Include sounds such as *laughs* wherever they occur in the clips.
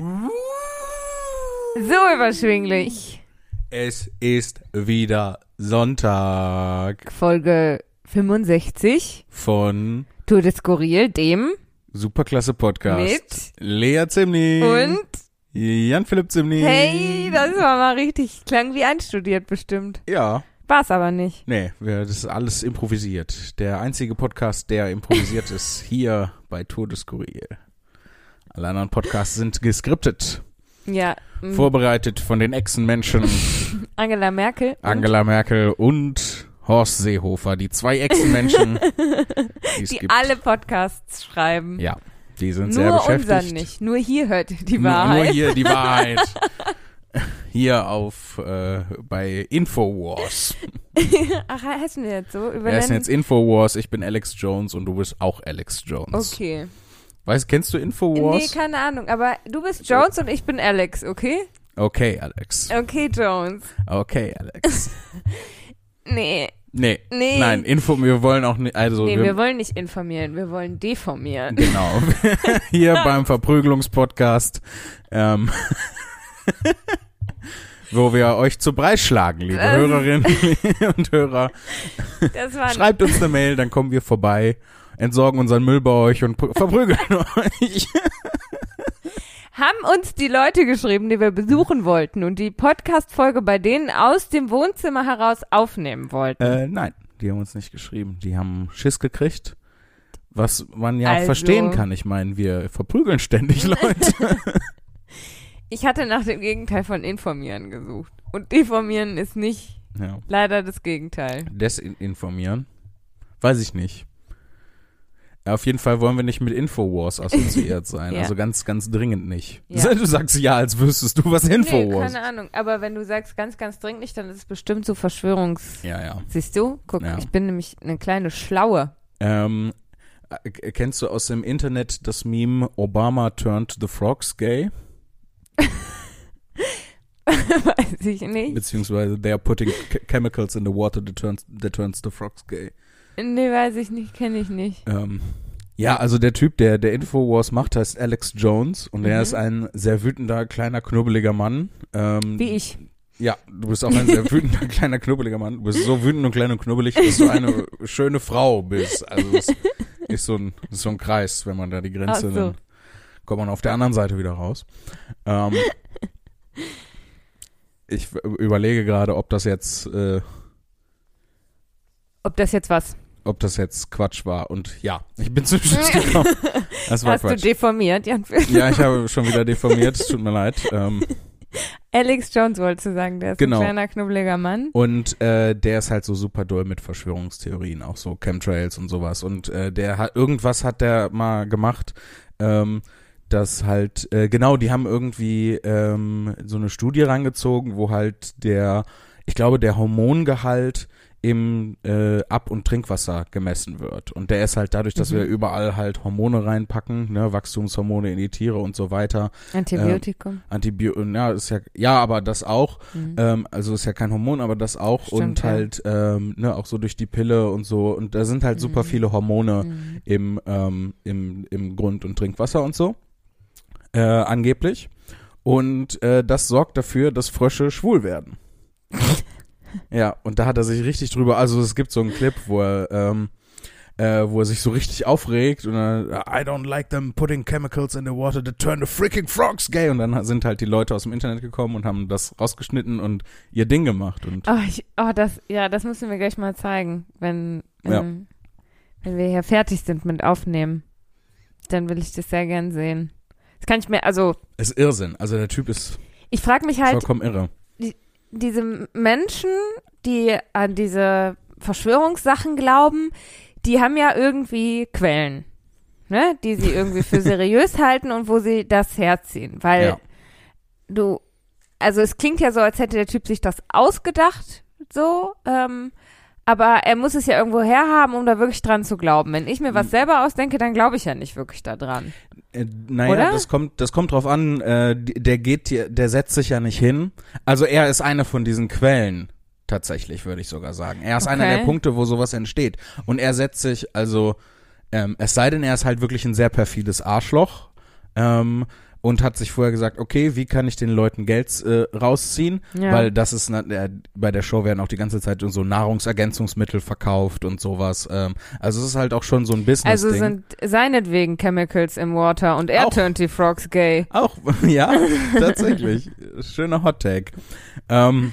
So überschwinglich. Es ist wieder Sonntag Folge 65 von Tour de Skurril, dem Superklasse Podcast. mit Lea Zimni. und Jan-Philipp Zimni. hey, das war mal richtig, klang wie einstudiert bestimmt. Ja. War's aber nicht. Nee, das ist alles improvisiert. Der einzige Podcast, der improvisiert *laughs* ist, hier bei Tour de Skurril. Alle anderen Podcasts sind geskriptet, Ja. m, vorbereitet von den Echsenmenschen *laughs* Angela Merkel. und Angela Merkel und Horst Seehofer, die zwei Echsenmenschen, *laughs* die gibt. alle Podcasts schreiben. Ja, die sind sehr nur beschäftigt. unseren nicht. Nur hier hört ihr die Nur, Wahrheit. nur hier die Wahrheit. *laughs* Hier auf äh, bei Infowars. Ach, heißen wir jetzt so? Übernennen? denn jetzt Infowars? Ich bin Alex Jones und du bist auch Alex Jones. Okay. Weißt, kennst du Nee, Infowars? keine Ahnung. Aber du bist Jones und ich bin Alex, okay? okay, Alex. Okay, Jones. Okay, Alex. *laughs* Nee. Nee. Nee. Nein, Info, wir wollen auch nicht, also Nee, wir, wir wollen nicht informieren, wir wollen deformieren. genau. *laughs* Hier beim Verprügelungspodcast, ähm, *laughs* wo wir euch zu Brei schlagen, liebe Ähm. Hörerinnen und Hörer. Schreibt uns eine Mail, dann kommen wir vorbei, entsorgen unseren Müll bei euch und pr- verprügeln *laughs* euch. haben uns die Leute geschrieben, die wir besuchen wollten und die Podcast-Folge bei denen aus dem Wohnzimmer heraus aufnehmen wollten. Äh, nein, die haben uns nicht geschrieben. Die haben Schiss gekriegt. Was man ja Also- verstehen kann. Ich meine, wir verprügeln ständig *laughs* Leute. Ich hatte nach dem Gegenteil von informieren gesucht. Und deformieren ist nicht ja. leider das Gegenteil. Desinformieren? Weiß ich nicht. Auf jeden Fall wollen wir nicht mit Infowars assoziiert *laughs* sein. Ja. Also ganz, ganz dringend nicht. Ja. *laughs* Du sagst ja, als wüsstest du, was Nee, Infowars keine Ahnung. Aber wenn du sagst ganz, ganz dringlich, dann ist es bestimmt so Verschwörungs... Ja, ja. Siehst du? Guck, Ja. ich bin nämlich eine kleine Schlaue. Ähm, äh, kennst du aus dem Internet das Meme Obama turned the frogs gay? *laughs* Weiß ich nicht. Beziehungsweise they are putting ch- chemicals in the water that turns, that turns the frogs gay. Nee, weiß ich nicht, kenne ich nicht. Ähm, ja, also der Typ, der der Infowars macht, heißt Alex Jones und er Mhm. ist ein sehr wütender, kleiner, knubbeliger Mann. Ähm, Wie ich. Ja, du bist auch ein sehr *laughs* wütender, kleiner, knubbeliger Mann. Du bist so wütend und klein und knubbelig, dass du eine schöne Frau bist. Also es ist so ein, ist so ein Kreis, wenn man da die Grenze, Ach so. dann kommt man auf der anderen Seite wieder raus. Ähm, *laughs* ich überlege gerade, ob das jetzt, äh, Ob das jetzt was? ob das jetzt Quatsch war. Und ja, ich bin zum Schluss *laughs* gekommen. Das war Hast du Quatsch. deformiert, Jan? Ja, ich habe schon wieder deformiert, es tut mir leid. Ähm, *laughs* Alex Jones wolltest du sagen, der ist Genau. ein kleiner, knubbeliger Mann. Und äh, der ist halt so super doll mit Verschwörungstheorien, auch so Chemtrails und sowas. Und äh, der hat irgendwas hat der mal gemacht, ähm, dass halt, äh, genau, die haben irgendwie ähm, so eine Studie rangezogen, wo halt der, ich glaube, der Hormongehalt im äh, Ab- und Trinkwasser gemessen wird. Und der ist halt dadurch, dass Mhm. wir überall halt Hormone reinpacken, ne, Wachstumshormone in die Tiere und so weiter. Antibiotikum. Antibiotika, ja, ist ja, ja, aber das auch. Mhm. Ähm, also ist ja kein Hormon, aber das auch Stimmt, und ja. halt ähm, ne, auch so durch die Pille und so und da sind halt super Mhm. viele Hormone Mhm. im ähm, im im Grund und Trinkwasser und so äh, angeblich und äh, das sorgt dafür, dass Frösche schwul werden. *laughs* ja und da hat er sich richtig drüber, also es gibt so einen Clip, wo er ähm, äh, wo er sich so richtig aufregt und dann, I don't like them putting chemicals in the water that turn the freaking frogs gay und dann sind halt die Leute aus dem Internet gekommen und haben das rausgeschnitten und ihr Ding gemacht und Oh, ich, oh, das, ja, das müssen wir gleich mal zeigen, wenn, Ja. ähm, wenn wir hier fertig sind mit Aufnehmen. Dann will ich das sehr gern sehen. Das kann ich mir, also, es ist Irrsinn. Also der Typ ist ich frage mich halt, vollkommen irre. Diese Menschen, die an diese Verschwörungssachen glauben, die haben ja irgendwie Quellen, ne, die sie irgendwie für *laughs* seriös halten und wo sie das herziehen, weil Ja. du, also es klingt ja so, als hätte der Typ sich das ausgedacht, so, ähm, aber er muss es ja irgendwo herhaben, um da wirklich dran zu glauben. Wenn ich mir Hm. was selber ausdenke, dann glaube ich ja nicht wirklich da dran. Äh, naja, Oder? das kommt, das kommt drauf an, äh, der geht der setzt sich ja nicht hin. Also er ist eine von diesen Quellen, tatsächlich, würde ich sogar sagen. Er ist einer Okay. der Punkte, wo sowas entsteht. Und er setzt sich, also, ähm, es sei denn, er ist halt wirklich ein sehr perfides Arschloch. Ähm, und hat sich vorher gesagt, okay, wie kann ich den Leuten Geld äh, rausziehen? Ja. Weil das ist, äh, bei der Show werden auch die ganze Zeit so Nahrungsergänzungsmittel verkauft und sowas. Ähm, also es ist halt auch schon so ein Business-Ding. Also sind seinetwegen Chemicals im Water und er Auch. turnt die Frogs gay. Auch, *laughs* ja, tatsächlich. Schöner Hot Take. Ähm,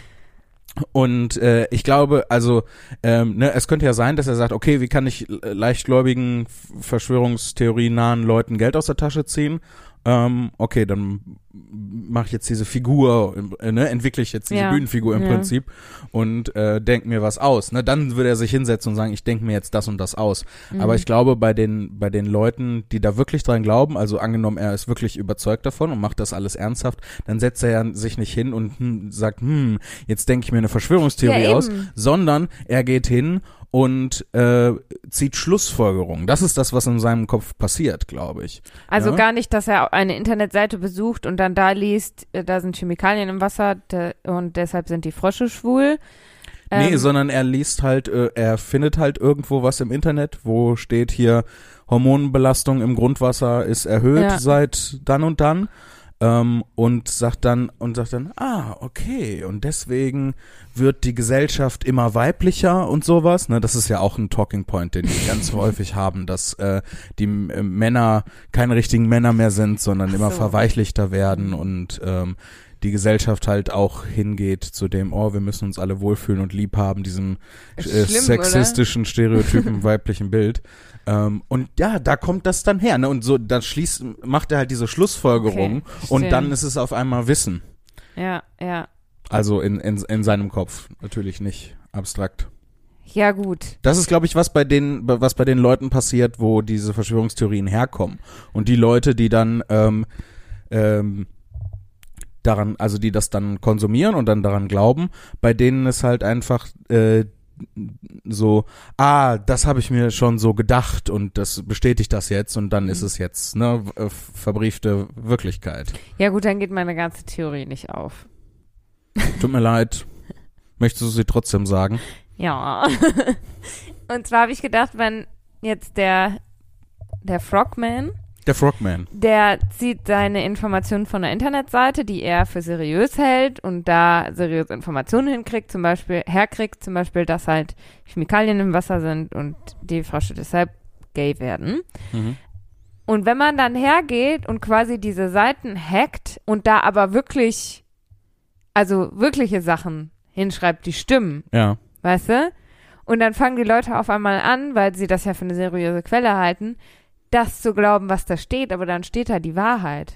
und äh, ich glaube, also ähm, ne, es könnte ja sein, dass er sagt, okay, wie kann ich äh, leichtgläubigen, F- Verschwörungstheorien nahen Leuten Geld aus der Tasche ziehen? Ähm, okay, dann mache ich jetzt diese Figur, äh, ne, entwickle ich jetzt diese Ja. Bühnenfigur im Ja. Prinzip und äh, denk mir was aus. Ne, dann würde er sich hinsetzen und sagen, ich denke mir jetzt das und das aus. Mhm. Aber ich glaube, bei den, bei den Leuten, die da wirklich dran glauben, also angenommen, er ist wirklich überzeugt davon und macht das alles ernsthaft, dann setzt er sich nicht hin und hm, sagt, hm, jetzt denke ich mir eine Verschwörungstheorie Ja, aus, sondern er geht hin und äh, zieht Schlussfolgerungen. Das ist das, was in seinem Kopf passiert, glaube ich. Also Ja. gar nicht, dass er eine Internetseite besucht und dann da liest, äh, da sind Chemikalien im Wasser und deshalb sind die Frösche schwul. nee, Ähm, sondern er liest halt, äh, er findet halt irgendwo was im Internet, wo steht hier, Hormonbelastung im Grundwasser ist erhöht Ja. seit dann und dann. Ähm, und sagt dann und sagt dann, ah, okay, und deswegen wird die Gesellschaft immer weiblicher und sowas. Ne, das ist ja auch ein Talking Point, den die ganz *laughs* häufig haben, dass äh, die äh, Männer keine richtigen Männer mehr sind, sondern Ach immer so. verweichlichter werden und ähm, die Gesellschaft halt auch hingeht zu dem, oh, wir müssen uns alle wohlfühlen und lieb haben, diesem äh, Schlimm, sexistischen, stereotypen *laughs* weiblichen Bild. Ähm, und ja, da kommt das dann her. Ne? Und so, dann schließt, macht er halt diese Schlussfolgerung Okay, und dann ist es auf einmal Wissen. Ja, ja. Also in, in, in seinem Kopf, natürlich nicht abstrakt. Ja, gut. Das ist, glaube ich, was bei den, was bei den Leuten passiert, wo diese Verschwörungstheorien herkommen. Und die Leute, die dann ähm, ähm, daran, also die das dann konsumieren und dann daran glauben, bei denen ist halt einfach äh, so, ah, das habe ich mir schon so gedacht und das bestätigt das jetzt und dann ist Mhm. es jetzt ne äh, verbriefte Wirklichkeit. Ja, gut, dann geht meine ganze Theorie nicht auf. *laughs* Tut mir leid. Möchtest du sie trotzdem sagen? Ja. *laughs* Und zwar habe ich gedacht, wenn jetzt der, der Frogman, Der Frogman. der zieht seine Informationen von der Internetseite, die er für seriös hält und da seriöse Informationen hinkriegt, zum Beispiel, herkriegt, zum Beispiel, dass halt Chemikalien im Wasser sind und die Frösche deshalb gay werden. Mhm. Und wenn man dann hergeht und quasi diese Seiten hackt und da aber wirklich, also wirkliche Sachen hinschreibt, die stimmen, Ja. weißt du? Und dann fangen die Leute auf einmal an, weil sie das ja für eine seriöse Quelle halten, das zu glauben, was da steht, aber dann steht da die Wahrheit.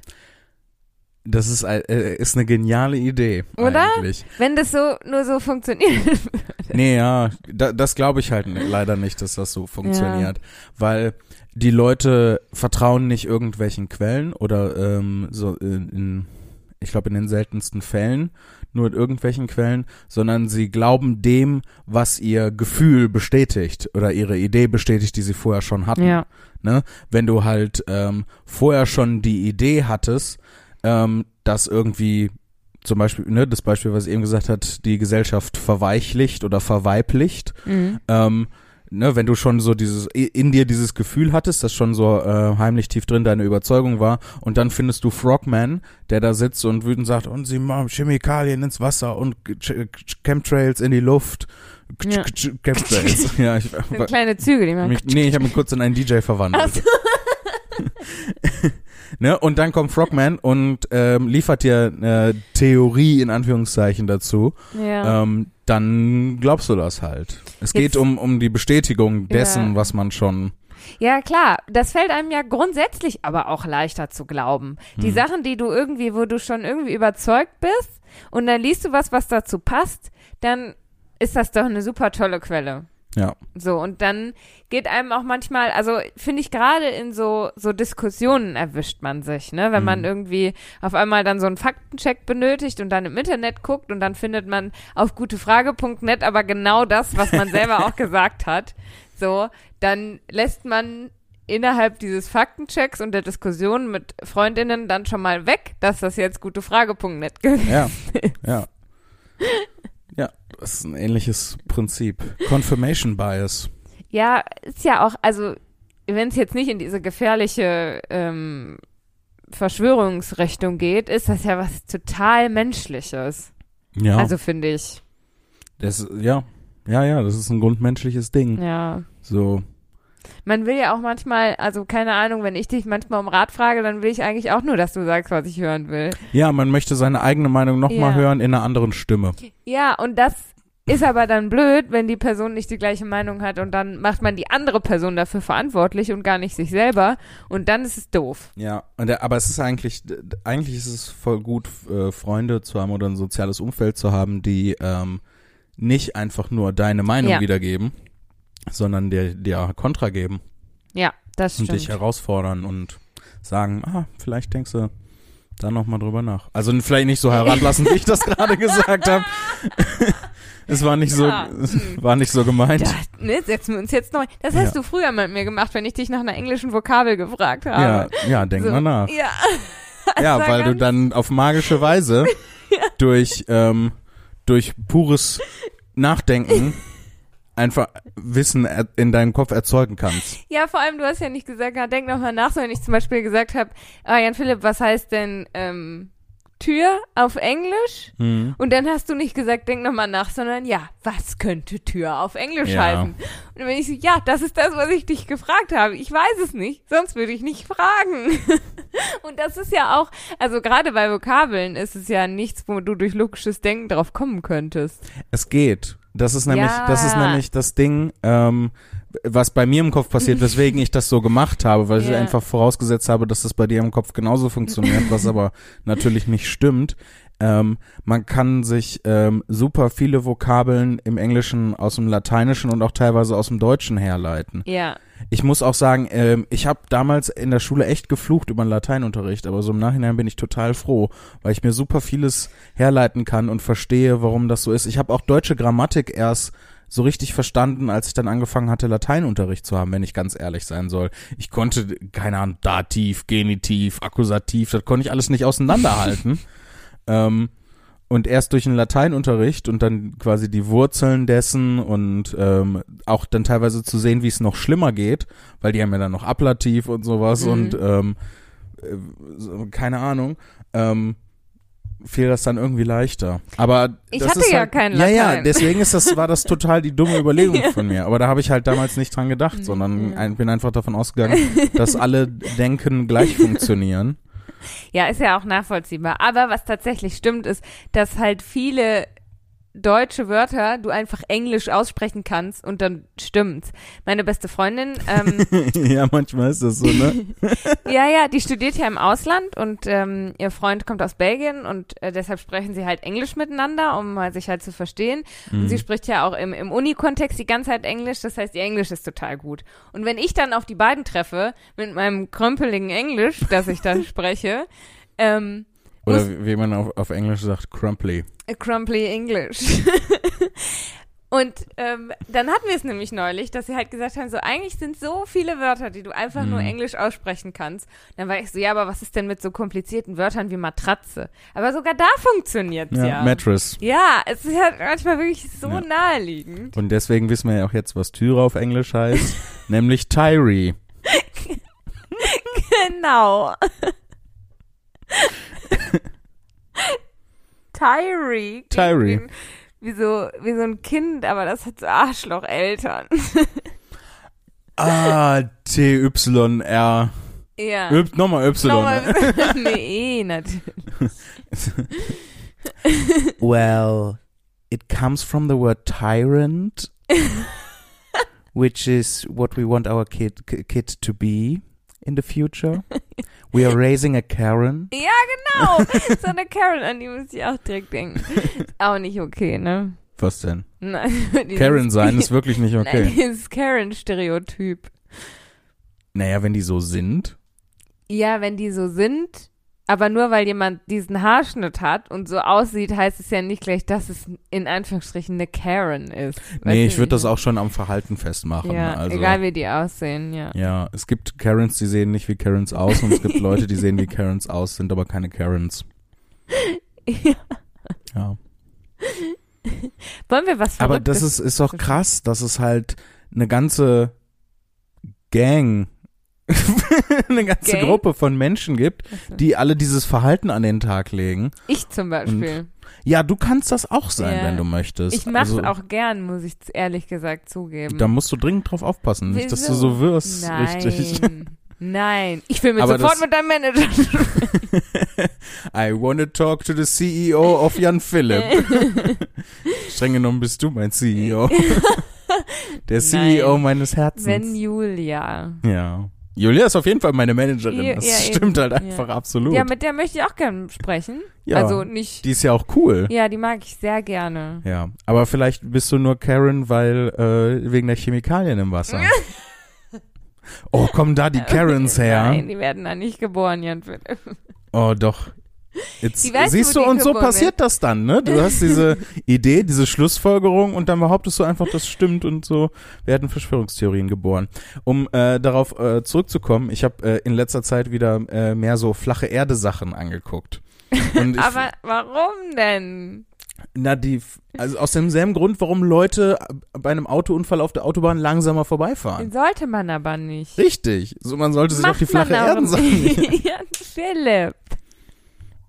Das ist, äh, ist eine geniale Idee. Oder? Eigentlich. Wenn das so nur so funktioniert. *laughs* Nee, ja, da, das glaube ich halt leider nicht, dass das so funktioniert. Weil die Leute vertrauen nicht irgendwelchen Quellen oder ähm, so in, in ich glaube in den seltensten Fällen nur in irgendwelchen Quellen, sondern sie glauben dem, was ihr Gefühl bestätigt oder ihre Idee bestätigt, die sie vorher schon hatten. ja. Ne? Wenn du halt ähm, vorher schon die Idee hattest, ähm, dass irgendwie zum Beispiel, ne, das Beispiel, was ich eben gesagt hat, die Gesellschaft verweichlicht oder verweiblicht, Mhm. ähm, ne, wenn du schon so dieses, in dir dieses Gefühl hattest, das schon so äh, heimlich tief drin deine Überzeugung war, und dann findest du Frogman, der da sitzt und wütend sagt, und sie machen Chemikalien ins Wasser und Ch Ch Chemtrails in die Luft. Ja. Chemtrails. *laughs* ja, ich, kleine Züge, die man. mich, nee, ich habe mich kurz in einen DJ verwandelt. *laughs* Ne? Und dann kommt Frogman und ähm, liefert dir eine Theorie in Anführungszeichen dazu. Ja. Ähm, dann glaubst du das halt. Es geht Jetzt- um, um die Bestätigung dessen, Ja. was man schon. Ja, klar, das fällt einem ja grundsätzlich aber auch leichter zu glauben. Die Hm. Sachen, die du irgendwie, wo du schon irgendwie überzeugt bist und dann liest du was, was dazu passt, dann ist das doch eine super tolle Quelle. Ja. So, und dann geht einem auch manchmal, also finde ich gerade in so, so Diskussionen erwischt man sich, ne? Wenn man Mhm. irgendwie auf einmal dann so einen Faktencheck benötigt und dann im Internet guckt und dann findet man auf gutefrage.net aber genau das, was man *laughs* selber auch gesagt hat. So, dann lässt man innerhalb dieses Faktenchecks und der Diskussion mit Freundinnen dann schon mal weg, dass das jetzt gutefrage.net. Ja. ja. Ja, das ist ein ähnliches Prinzip. Confirmation Bias. Ja, ist ja auch, also wenn es jetzt nicht in diese gefährliche ähm, Verschwörungsrichtung geht, ist das ja was total Menschliches. Ja, Also finde ich. das, ja, ja, ja, das ist ein grundmenschliches Ding. Ja. So, Man will ja auch manchmal, also keine Ahnung, wenn ich dich manchmal um Rat frage, dann will ich eigentlich auch nur, dass du sagst, was ich hören will. ja, man möchte seine eigene Meinung nochmal Ja. hören in einer anderen Stimme. Ja, und das ist aber dann blöd, wenn die Person nicht die gleiche Meinung hat und dann macht man die andere Person dafür verantwortlich und gar nicht sich selber und dann ist es doof. Ja, und der, aber es ist eigentlich, eigentlich ist es voll gut, äh, Freunde zu haben oder ein soziales Umfeld zu haben, die ähm, nicht einfach nur deine Meinung Ja. wiedergeben, sondern dir, dir Kontra geben Ja, das und stimmt. dich herausfordern und sagen, ah, vielleicht denkst du da nochmal drüber nach. Also vielleicht nicht so herablassen, wie ich das gerade *laughs* gesagt habe. Es war nicht so, Ja. es *laughs* war nicht so gemeint. Ja, ne, setzen wir uns jetzt neu. Das Ja. hast du früher mit mir gemacht, wenn ich dich nach einer englischen Vokabel gefragt Ja, habe. ja, denk So. mal nach. Ja. *laughs* Ja, weil du dann auf magische Weise *laughs* durch, ähm, durch pures Nachdenken einfach Wissen in deinem Kopf erzeugen kannst. Ja, vor allem, du hast ja nicht gesagt, na, denk noch mal nach, so wenn ich zum Beispiel gesagt habe, ah, Jan Philipp, was heißt denn ähm, Tür auf Englisch? Hm. Und dann hast du nicht gesagt, denk noch mal nach, sondern ja, was könnte Tür auf Englisch Ja. heißen? Und dann bin ich so, ja, das ist das, was ich dich gefragt habe. Ich weiß es nicht, sonst würde ich nicht fragen. *laughs* Und das ist ja auch, also gerade bei Vokabeln ist es ja nichts, wo du durch logisches Denken drauf kommen könntest. Es geht. Das ist nämlich, Ja. das ist nämlich das Ding, ähm, was bei mir im Kopf passiert, weswegen ich das so gemacht habe, weil ich Ja. einfach vorausgesetzt habe, dass das bei dir im Kopf genauso funktioniert, was aber *laughs* natürlich nicht stimmt. Ähm, man kann sich ähm, super viele Vokabeln im Englischen aus dem Lateinischen und auch teilweise aus dem Deutschen herleiten. Ja. Ich muss auch sagen, ähm, ich habe damals in der Schule echt geflucht über den Lateinunterricht, aber so im Nachhinein bin ich total froh, weil ich mir super vieles herleiten kann und verstehe, warum das so ist. Ich habe auch deutsche Grammatik erst so richtig verstanden, als ich dann angefangen hatte, Lateinunterricht zu haben, wenn ich ganz ehrlich sein soll. Ich konnte, keine Ahnung, Dativ, Genitiv, Akkusativ, das konnte ich alles nicht auseinanderhalten. *laughs* ähm, und erst durch den Lateinunterricht und dann quasi die Wurzeln dessen und ähm, auch dann teilweise zu sehen, wie es noch schlimmer geht, weil die haben ja dann noch Ablativ und sowas Mhm. und ähm, äh, keine Ahnung, ähm, fiel das dann irgendwie leichter. Aber Ich das hatte ist ja halt, kein Ja, ja, Latein. deswegen ist das, war das total die dumme *laughs* Überlegung von mir. Aber da habe ich halt damals nicht dran gedacht, sondern ein, bin einfach davon ausgegangen, dass alle Denken gleich funktionieren. Ja, ist ja auch nachvollziehbar. Aber was tatsächlich stimmt, ist, dass halt viele deutsche Wörter du einfach Englisch aussprechen kannst und dann stimmt's. Meine beste Freundin, ähm, *laughs* ja, manchmal ist das so, ne? *laughs* ja, ja, die studiert ja im Ausland und ähm, ihr Freund kommt aus Belgien und äh, deshalb sprechen sie halt Englisch miteinander, um sich halt zu verstehen. Und sie spricht ja auch im, im Uni-Kontext die ganze Zeit Englisch, das heißt, ihr Englisch ist total gut. Und wenn ich dann auf die beiden treffe, mit meinem krömpeligen Englisch, das ich da *laughs* spreche, ähm, Oder wie wie man auf, auf Englisch sagt, crumply. A crumply English. *laughs* Und ähm, dann hatten wir es nämlich neulich, dass sie halt gesagt haben, so eigentlich sind so viele Wörter, die du einfach nur Mhm. Englisch aussprechen kannst. Dann war ich so, ja, aber was ist denn mit so komplizierten Wörtern wie Matratze? Aber sogar da funktioniert's Ja, ja. Mattress. Ja, es ist halt manchmal wirklich so Ja. naheliegend. Und deswegen wissen wir ja auch jetzt, was Türe auf Englisch heißt, *laughs* nämlich Tyree. Genau. Tyree. Tyree. Wie so, wie so ein Kind, aber das hat so Arschlocheltern. Ah, T-Y-R. ja. Y, nochmal Y. Nochmal, *laughs* nee, natürlich. Well, it comes from the word tyrant, *laughs* which is what we want our kid, kid to be in the future. *laughs* We are raising a Karen. Ja, genau. *laughs* So eine Karen, an die muss ich auch direkt denken. Ist auch nicht okay, ne? Was denn? Nein, *laughs* Karen sein ist wirklich nicht Nein, okay. dieses Karen-Stereotyp. Naja, wenn die so sind. Ja, wenn die so sind, aber nur weil jemand diesen Haarschnitt hat und so aussieht, heißt es ja nicht gleich, dass es in Anführungsstrichen eine Karen ist. Weißt Nee, ich würde das auch schon am Verhalten festmachen. Ja, also, egal wie die aussehen, ja. Ja, es gibt Karens, die sehen nicht wie Karens aus und es gibt *laughs* Leute, die sehen wie Karens aus, sind aber keine Karens. ja. Ja. Wollen wir was Aber das ist, ist doch krass, dass es halt eine ganze Gang *laughs* *laughs* eine ganze Gay? Gruppe von Menschen gibt, die alle dieses Verhalten an den Tag legen. Ich zum Beispiel. Ja, du kannst das auch sein, Ja. wenn du möchtest. Ich mach's Also, auch gern, muss ich ehrlich gesagt zugeben. Da musst du dringend drauf aufpassen, nicht, dass du so wirst, Nein. richtig. Nein, ich will mir Aber sofort mit deinem Manager *laughs* I wanna talk to the CEO of Jan Philipp. *laughs* Streng genommen bist du mein CEO. Der CEO meines Herzens. Wenn Julia. ja. Julia ist auf jeden Fall meine Managerin. Ja, Das ja, stimmt eben. halt einfach absolut. Ja, mit der möchte ich auch gern sprechen. Ja. Also nicht. Die ist ja auch cool. Ja, die mag ich sehr gerne. Ja, aber vielleicht bist du nur Karen, weil äh, wegen der Chemikalien im Wasser. *laughs* oh, kommen da die Karens her? Nein, die werden da nicht geboren, Jan Philipp. Oh, doch. Jetzt siehst du, und so passiert das dann, ne? Du hast diese *laughs* Idee, diese Schlussfolgerung und dann behauptest du einfach, das stimmt und so werden Verschwörungstheorien geboren. Um äh, darauf äh, zurückzukommen, ich habe äh, in letzter Zeit wieder äh, mehr so flache Erde-Sachen angeguckt. Und ich, *laughs* Aber warum denn? na, die, also aus demselben Grund, warum Leute bei einem Autounfall auf der Autobahn langsamer vorbeifahren. Den sollte man aber nicht. Richtig. So, man sollte sich auf die flache nicht. *laughs* Jan Philipp.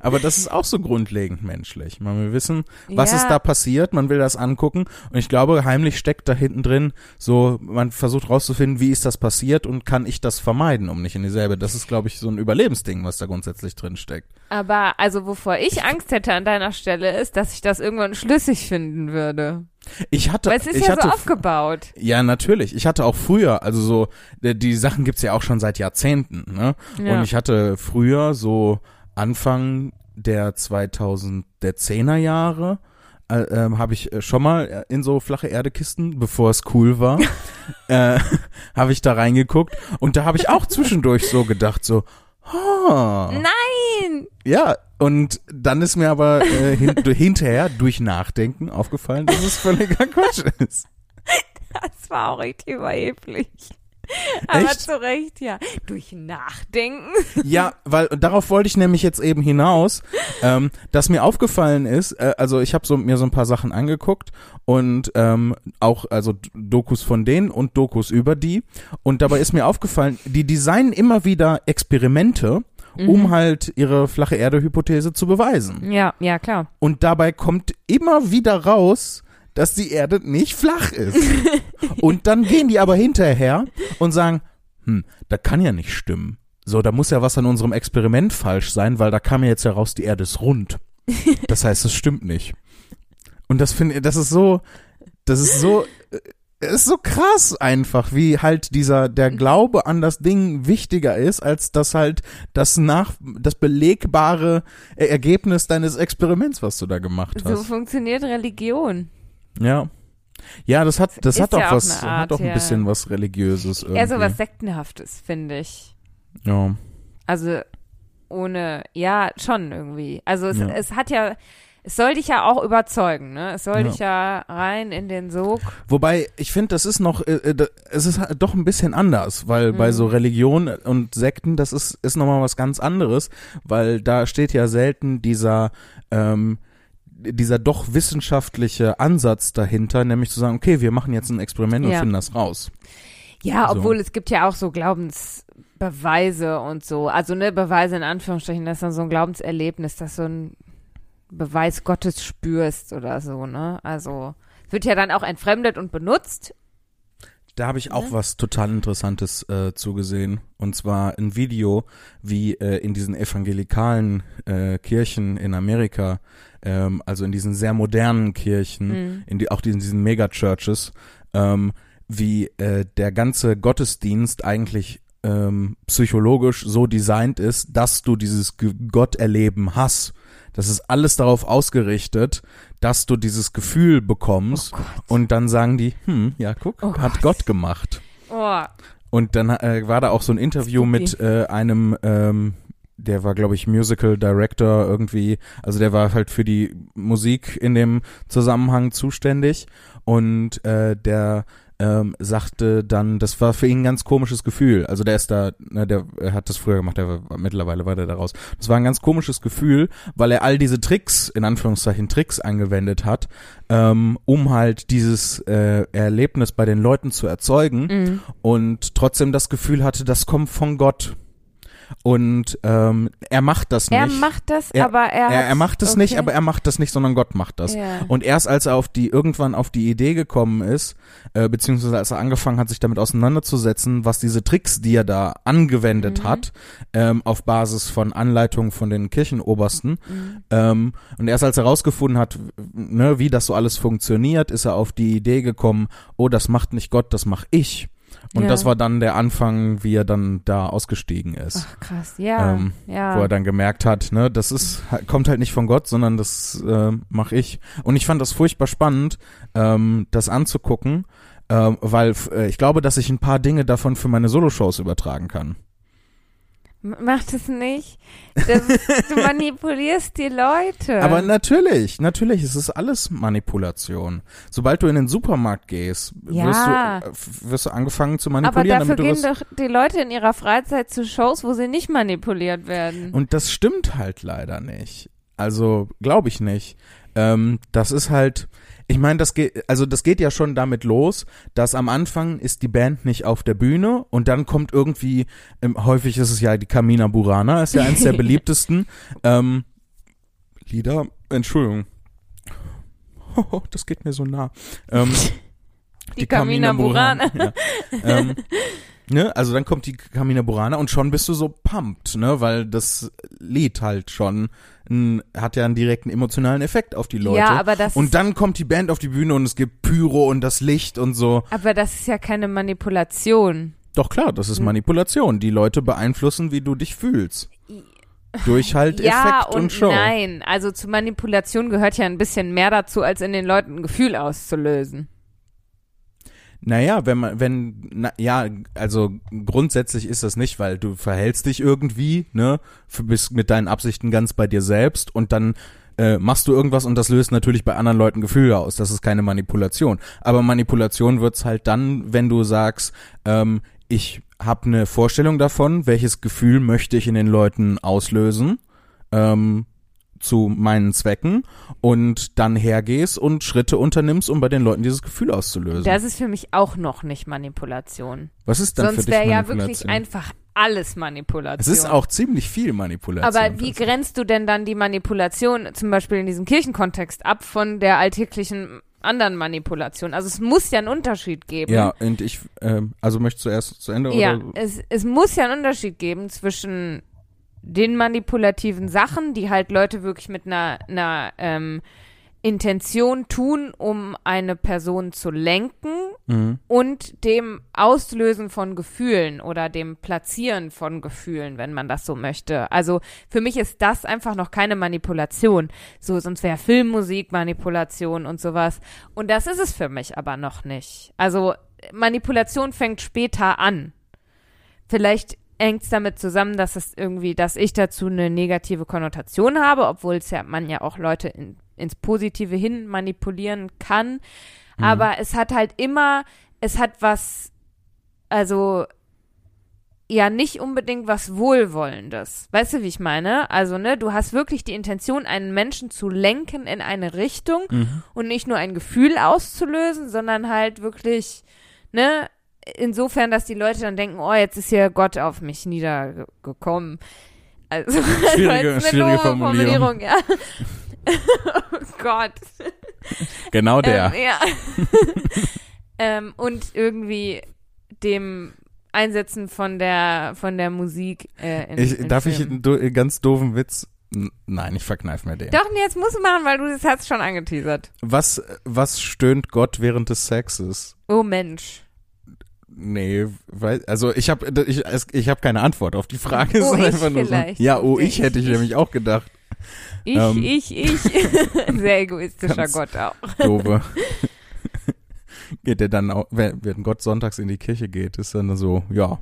Aber das ist auch so grundlegend menschlich. Man will wissen, was ja, ist da passiert, man will das angucken und ich glaube, heimlich steckt da hinten drin so, man versucht rauszufinden, wie ist das passiert und kann ich das vermeiden, um nicht in dieselbe. Das ist, glaube ich, so ein Überlebensding, was da grundsätzlich drin steckt. Aber also wovor ich Angst hätte an deiner Stelle ist, dass ich das irgendwann schlüssig finden würde. Ich hatte, Weil es ist ich ja hatte so aufgebaut. Ja, natürlich. Ich hatte auch früher, also so, die, die Sachen gibt's ja auch schon seit Jahrzehnten, ne? Ja. Und ich hatte früher so Anfang der 2010er Jahre, äh, ähm, habe ich äh, schon mal äh, in so flache Erdekisten, bevor es cool war, *laughs* äh, habe ich da reingeguckt und da habe ich auch zwischendurch so gedacht, so, ah, Nein! ja, und dann ist mir aber äh, hin, *laughs* hinterher durch Nachdenken aufgefallen, dass es völliger Quatsch ist. Das war auch richtig überheblich. *laughs* Aber Echt? zu Recht, ja. Durch Nachdenken. *laughs* Ja, weil und darauf wollte ich nämlich jetzt eben hinaus, ähm, dass mir aufgefallen ist, äh, also ich habe so, mir so ein paar Sachen angeguckt und ähm, auch also Dokus von denen und Dokus über die und dabei ist mir aufgefallen, die designen immer wieder Experimente, um halt ihre flache Erde-Hypothese zu beweisen. Ja, ja, klar. Und dabei kommt immer wieder raus, dass die Erde nicht flach ist. *laughs* und dann gehen die aber hinterher und sagen, hm, da kann ja nicht stimmen. So, da muss ja was an unserem Experiment falsch sein, weil da kam ja jetzt heraus, die Erde ist rund. *laughs* Das heißt, es stimmt nicht. Und das finde das ist so, das ist so, äh, es ist so krass einfach, wie halt dieser, der Glaube an das Ding wichtiger ist, als das halt das nach, das belegbare Ergebnis deines Experiments, was du da gemacht So hast. funktioniert Religion. Ja. Ja, das hat, das Ist hat auch ja was, eine hat Art, auch ein ja. bisschen was Religiöses irgendwie. Eher so was Sektenhaftes, finde ich. Ja. Also ohne, ja, schon irgendwie. Also es, Ja. es hat ja, es soll dich ja auch überzeugen, ne? Es soll Ja. dich ja rein in den Sog. Wobei, ich finde, das ist noch, äh, äh, es ist halt doch ein bisschen anders, weil bei Mhm. so Religion und Sekten, das ist, ist nochmal was ganz anderes, weil da steht ja selten dieser, ähm, dieser doch wissenschaftliche Ansatz dahinter, nämlich zu sagen, okay, wir machen jetzt ein Experiment und Ja. finden das raus. Ja, So. obwohl es gibt ja auch so Glaubensbeweise und so. Also ne, Beweise in Anführungsstrichen, das ist dann so ein Glaubenserlebnis, dass du einen Beweis Gottes spürst oder so, ne? Also es wird ja dann auch entfremdet und benutzt. Da habe ich auch Ne? was total Interessantes äh, zugesehen. Und zwar ein Video, wie äh, in diesen evangelikalen äh, Kirchen in Amerika, ähm, also in diesen sehr modernen Kirchen, Mhm. in die, auch in diesen Megachurches, ähm, wie äh, der ganze Gottesdienst eigentlich ähm, psychologisch so designt ist, dass du dieses Gotterleben hast. Das ist alles darauf ausgerichtet, dass du dieses Gefühl bekommst. Oh. Und dann sagen die, hm, ja, guck, Oh hat Gott. Gott gemacht. Oh, Und dann äh, war da auch so ein Interview mit äh, einem, ähm, der war, glaube ich, Musical Director irgendwie. Also der war halt für die Musik in dem Zusammenhang zuständig. Und äh, der ähm, sagte dann, das war für ihn ein ganz komisches Gefühl. Also der ist da, ne, der er hat das früher gemacht, der war, mittlerweile war der da raus. Das war ein ganz komisches Gefühl, weil er all diese Tricks, in Anführungszeichen Tricks angewendet hat, ähm, um halt dieses äh, Erlebnis bei den Leuten zu erzeugen Mhm. und trotzdem das Gefühl hatte, das kommt von Gott. Und ähm, er macht das nicht. Er macht das, Er- aber er. er, er macht es okay. nicht, aber er macht das nicht, sondern Gott macht das. Ja. Und erst als er auf die irgendwann auf die Idee gekommen ist, äh, beziehungsweise als er angefangen hat, sich damit auseinanderzusetzen, was diese Tricks, die er da angewendet Mhm. hat, ähm, auf Basis von Anleitungen von den Kirchenobersten, Mhm. ähm, und erst als er herausgefunden hat, ne, wie das so alles funktioniert, ist er auf die Idee gekommen, oh, das macht nicht Gott, das mach ich. Und Ja. das war dann der Anfang, wie er dann da ausgestiegen ist. Ach krass, ja. Ähm, ja. wo er dann gemerkt hat, ne, das ist kommt halt nicht von Gott, sondern das äh, mache ich. Und ich fand das furchtbar spannend, ähm, das anzugucken, ähm, weil äh, ich glaube, dass ich ein paar Dinge davon für meine Soloshows übertragen kann. Mach das nicht. Das du *laughs* manipulierst die Leute. Aber natürlich, natürlich, es ist alles Manipulation. Sobald du in den Supermarkt gehst, Ja. wirst, du, äh, wirst du angefangen zu Aber manipulieren, dafür damit du gehen doch die Leute in ihrer Freizeit zu Shows, wo sie nicht manipuliert werden. Und das stimmt halt leider nicht. Also glaube ich nicht. Ähm, das ist halt, ich meine, das geht, also das geht ja schon damit los, dass am Anfang ist die Band nicht auf der Bühne und dann kommt irgendwie, ähm, häufig ist es ja die Kamina Burana, ist ja eins der *laughs* beliebtesten ähm, Lieder. Entschuldigung. Oh, *laughs* das geht mir so nah. Ähm, Die Kamina Burana. Ja. Ähm, *laughs* ne, also dann kommt die Kamina Burana und schon bist du so pumped, ne, weil das Lied halt schon n, hat ja einen direkten emotionalen Effekt auf die Leute. Ja, aber das, und dann kommt die Band auf die Bühne und es gibt Pyro und das Licht und so. aber das ist ja keine Manipulation. Doch klar, das ist Hm. Manipulation. Die Leute beeinflussen, wie du dich fühlst. Durch halt ja Effekt und, Show. nein. Also zu Manipulation gehört ja ein bisschen mehr dazu, als in den Leuten ein Gefühl auszulösen. Naja, wenn man, wenn, na, ja, also grundsätzlich ist das nicht, weil du verhältst dich irgendwie, ne, f- bist mit deinen Absichten ganz bei dir selbst und dann äh, machst du irgendwas und das löst natürlich bei anderen Leuten Gefühle aus. Das ist keine Manipulation. Aber Manipulation wird's halt dann, wenn du sagst, ähm, ich habe eine Vorstellung davon, welches Gefühl möchte ich in den Leuten auslösen. Ähm, zu meinen Zwecken und dann hergehst und Schritte unternimmst, um bei den Leuten dieses Gefühl auszulösen. Das ist für mich auch noch nicht Manipulation. Was ist dann für Sonst dich wäre ja Manipulation? wirklich einfach alles Manipulation. es ist auch ziemlich viel Manipulation. Aber wie grenzt du denn dann die Manipulation, zum Beispiel in diesem Kirchenkontext, ab von der alltäglichen anderen Manipulation? Also es muss ja einen Unterschied geben. Ja, und ich, ähm, also möchtest du erst zu Ende Ja, oder? es, es muss ja einen Unterschied geben zwischen den manipulativen Sachen, die halt Leute wirklich mit einer, einer ähm, Intention tun, um eine Person zu lenken Mhm. und dem Auslösen von Gefühlen oder dem Platzieren von Gefühlen, wenn man das so möchte. Also für mich ist das einfach noch keine Manipulation. So, sonst wäre Filmmusik Manipulation und sowas. Und das ist es für mich aber noch nicht. Also Manipulation fängt später an. Vielleicht hängt es damit zusammen, dass es irgendwie, dass ich dazu eine negative Konnotation habe, obwohl es ja man ja auch Leute in, ins Positive hin manipulieren kann. Mhm. Aber es hat halt immer, es hat was, also ja nicht unbedingt was Wohlwollendes. Weißt du, wie ich meine? Also, ne, du hast wirklich die Intention, einen Menschen zu lenken in eine Richtung Mhm. und nicht nur ein Gefühl auszulösen, sondern halt wirklich, ne, insofern, dass die Leute dann denken, oh, jetzt ist hier Gott auf mich niedergekommen. Also, *laughs* Schwierige- eine schwierige doofe Formulierung. ja. *laughs* oh Gott. Genau der. Ähm, ja. *laughs* ähm, und irgendwie dem Einsetzen von der von der Musik äh, in, ich, in darf ich Filmen. einen do- ganz doofen Witz? N- Nein, ich verkneif mir den. Doch, nee, jetzt musst du machen, weil du das hast schon angeteasert. Was, was stöhnt Gott während des Sexes? Oh Mensch. Nee, weil, also ich habe ich, ich hab keine Antwort auf die Frage. Oh, ist ich einfach nur so, ja, oh, ich hätte ich ich- nämlich auch gedacht. Ich, Ähm, ich, ich. *laughs* Sehr egoistischer Gott auch. Doofe. *laughs* geht der dann auch, wenn, wenn Gott sonntags in die Kirche geht, ist dann so, ja,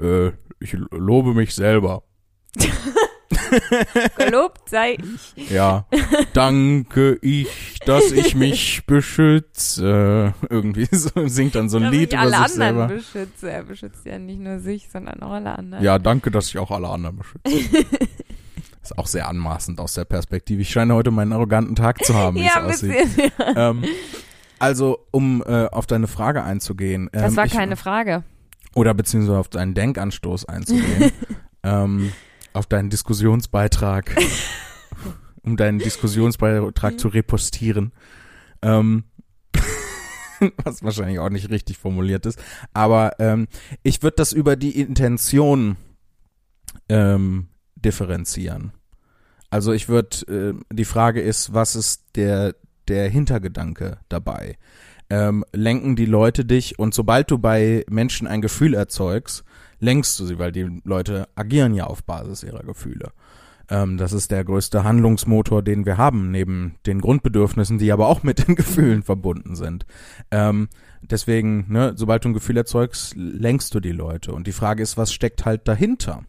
äh, ich lobe mich selber. *laughs* Gelobt sei ich. Ja, danke ich, dass ich mich beschütze. Irgendwie so, singt dann so ein Dass Lied ich über alle sich anderen selber. beschütze. Er beschützt ja nicht nur sich, sondern auch alle anderen. Ja, danke, dass ich auch alle anderen beschütze. *laughs* ist auch sehr anmaßend aus der Perspektive. Ich scheine heute meinen arroganten Tag zu haben, wie ja, es aussieht. bisschen. Ähm, also, um äh, auf deine Frage einzugehen. Ähm, Das war ich, keine Frage. Oder beziehungsweise auf deinen Denkanstoß einzugehen. *laughs* ähm, auf deinen Diskussionsbeitrag. *laughs* um deinen Diskussionsbeitrag zu repostieren. Ähm, *laughs* was wahrscheinlich auch nicht richtig formuliert ist. Aber ähm, ich würde das über die Intention ähm, differenzieren. Also ich würde, äh, die Frage ist, was ist der, der Hintergedanke dabei? Ähm, lenken die Leute dich und sobald du bei Menschen ein Gefühl erzeugst, lenkst du sie, weil die Leute agieren ja auf Basis ihrer Gefühle. Ähm, das ist der größte Handlungsmotor, den wir haben, neben den Grundbedürfnissen, die aber auch mit den *laughs* Gefühlen verbunden sind. Ähm, deswegen, ne, sobald du ein Gefühl erzeugst, lenkst du die Leute. Und die Frage ist, was steckt halt dahinter?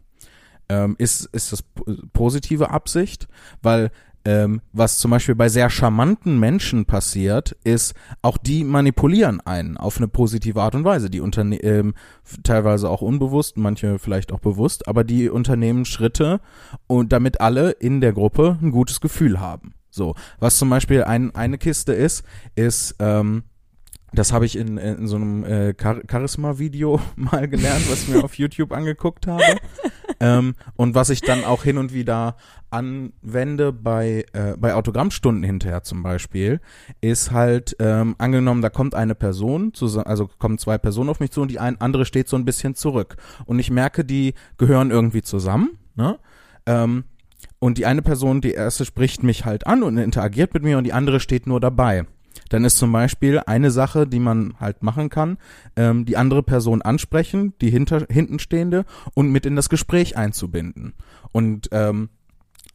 Ähm, ist, ist das po- positive Absicht? Weil ähm, was zum Beispiel bei sehr charmanten Menschen passiert, ist, auch die manipulieren einen auf eine positive Art und Weise. Die Unterne ähm, teilweise auch unbewusst, manche vielleicht auch bewusst, aber die unternehmen Schritte und damit alle in der Gruppe ein gutes Gefühl haben. So, was zum Beispiel ein, eine Kiste ist, ist ähm, das habe ich in, in so einem äh, Char Charisma-Video *laughs* mal gelernt, was ich mir auf YouTube angeguckt habe. *laughs* ähm, und was ich dann auch hin und wieder anwende bei, äh, bei Autogrammstunden hinterher zum Beispiel, ist halt ähm, angenommen, da kommt eine Person, zusa- also kommen zwei Personen auf mich zu und die ein, andere steht so ein bisschen zurück. Und ich merke, die gehören irgendwie zusammen, ne? Ähm, und die eine Person, die erste, spricht mich halt an und interagiert mit mir und die andere steht nur dabei. Dann ist zum Beispiel eine Sache, die man halt machen kann, ähm, die andere Person ansprechen, die hinter, hinten stehende und mit in das Gespräch einzubinden. Und ähm,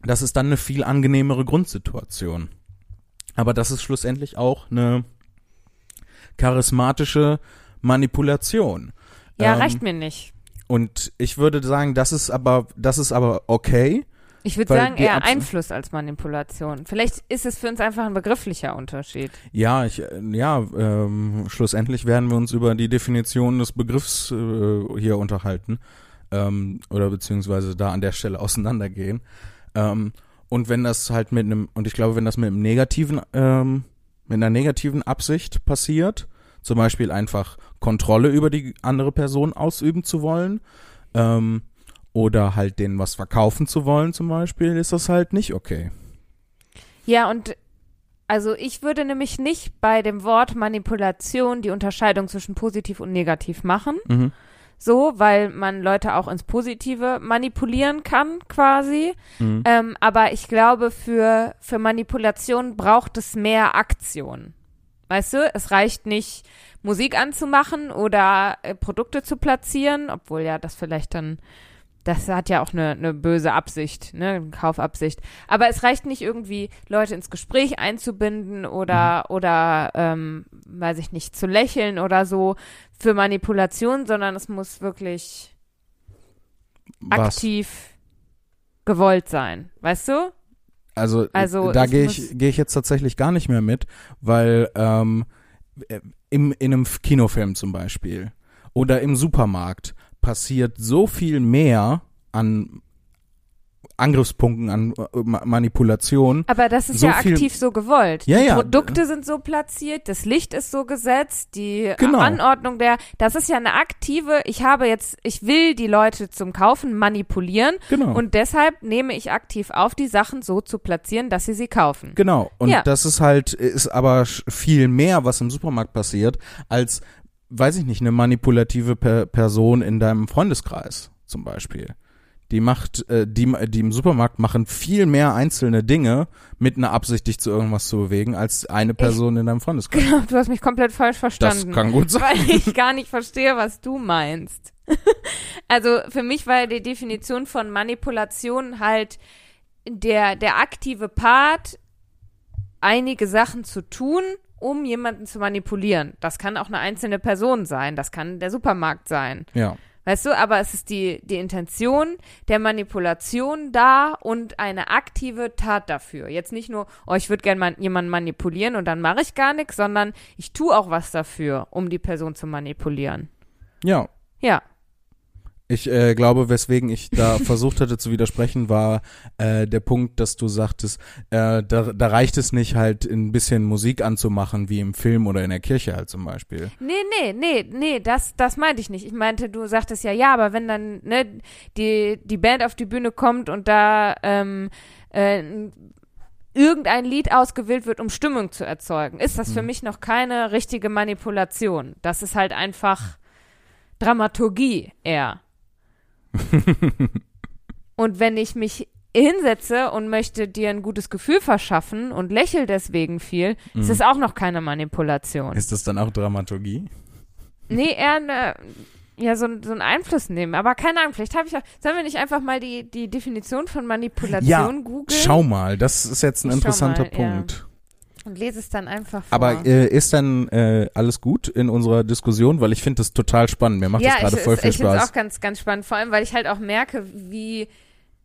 das ist dann eine viel angenehmere Grundsituation. Aber das ist schlussendlich auch eine charismatische Manipulation. Ja, Ähm, reicht mir nicht. Und ich würde sagen, das ist aber, das ist aber okay. Ich würde sagen, eher Abs- Einfluss als Manipulation. Vielleicht ist es für uns einfach ein begrifflicher Unterschied. Ja, ich, äh, ja, ähm, schlussendlich werden wir uns über die Definition des Begriffs äh, hier unterhalten ähm, oder beziehungsweise da an der Stelle *laughs* auseinandergehen. Ähm, und wenn das halt mit einem, und ich glaube, wenn das mit einem negativen, ähm, mit einer negativen Absicht passiert, zum Beispiel einfach Kontrolle über die andere Person ausüben zu wollen, ähm, oder halt denen was verkaufen zu wollen zum Beispiel, ist das halt nicht okay. Ja, und also ich würde nämlich nicht bei dem Wort Manipulation die Unterscheidung zwischen positiv und negativ machen. Mhm. So, weil man Leute auch ins Positive manipulieren kann, quasi. Mhm. Ähm, aber ich glaube, für, für Manipulation braucht es mehr Aktion. Weißt du, es reicht nicht, Musik anzumachen oder äh, Produkte zu platzieren, obwohl ja das vielleicht dann, das hat ja auch eine, eine böse Absicht, ne, eine Kaufabsicht. Aber es reicht nicht irgendwie, Leute ins Gespräch einzubinden oder, oder, ähm, weiß ich nicht, zu lächeln oder so für Manipulation, sondern es muss wirklich Was? aktiv gewollt sein. Weißt du? Also, Also, da es gehe ich, gehe ich jetzt tatsächlich gar nicht mehr mit, weil ähm, äh, im, in einem Kinofilm zum Beispiel oder im Supermarkt passiert so viel mehr an Angriffspunkten, an äh, Ma Manipulation. Aber das ist So ja aktiv so gewollt. Ja, die ja. Produkte sind so platziert, das Licht ist so gesetzt, die Genau. Anordnung der, das ist ja eine aktive, ich habe jetzt, ich will die Leute zum Kaufen manipulieren Genau. und deshalb nehme ich aktiv auf, die Sachen so zu platzieren, dass sie sie kaufen. Genau. Und Ja. das ist halt, ist aber viel mehr, was im Supermarkt passiert, als, weiß ich nicht, eine manipulative per Person in deinem Freundeskreis zum Beispiel. Die macht, äh, die, die im Supermarkt machen viel mehr einzelne Dinge mit einer Absicht, dich zu irgendwas zu bewegen, als eine Person in deinem Freundeskreis. *laughs* Genau, du hast mich komplett falsch Das verstanden. kann gut sein. weil ich gar nicht verstehe, was du meinst. *laughs* also für mich war die Definition von Manipulation halt der, der aktive Part, einige Sachen zu tun, um jemanden zu manipulieren. Das kann auch eine einzelne Person sein, das kann der Supermarkt sein. Ja. Weißt du, aber es ist die, die Intention der Manipulation da und eine aktive Tat dafür. Jetzt nicht nur, oh, ich würde gerne man, jemanden manipulieren und dann mache ich gar nichts, sondern ich tue auch was dafür, um die Person zu manipulieren. Ja, Ja. Ich äh, glaube, weswegen ich da *laughs* versucht hatte zu widersprechen, war äh, der Punkt, dass du sagtest, äh, da, da reicht es nicht halt ein bisschen Musik anzumachen, wie im Film oder in der Kirche halt zum Beispiel. Nee, nee, nee, nee, das, das meinte ich nicht. Ich meinte, du sagtest ja, ja, aber wenn dann ne, die, die Band auf die Bühne kommt und da ähm, äh, irgendein Lied ausgewählt wird, um Stimmung zu erzeugen, ist das für Mhm. mich noch keine richtige Manipulation. Das ist halt einfach Dramaturgie eher. *laughs* und wenn ich mich hinsetze und möchte dir ein gutes Gefühl verschaffen und lächel deswegen viel, ist Mhm. es auch noch keine Manipulation. Ist das dann auch Dramaturgie? Nee, eher eine, ja, so, ein- so einen Einfluss nehmen. Aber keine Ahnung, vielleicht habe ich auch. Sollen wir nicht einfach mal die, die Definition von Manipulation Ja, googeln? Schau mal, das ist jetzt ein interessanter mal, ja. Und lese es dann einfach vor. Aber äh, ist dann äh, alles gut in unserer Diskussion? Weil ich finde das total spannend. Mir macht ja, das gerade ich, voll viel ich finde es Spaß. auch ganz, ganz spannend. Vor allem, weil ich halt auch merke, wie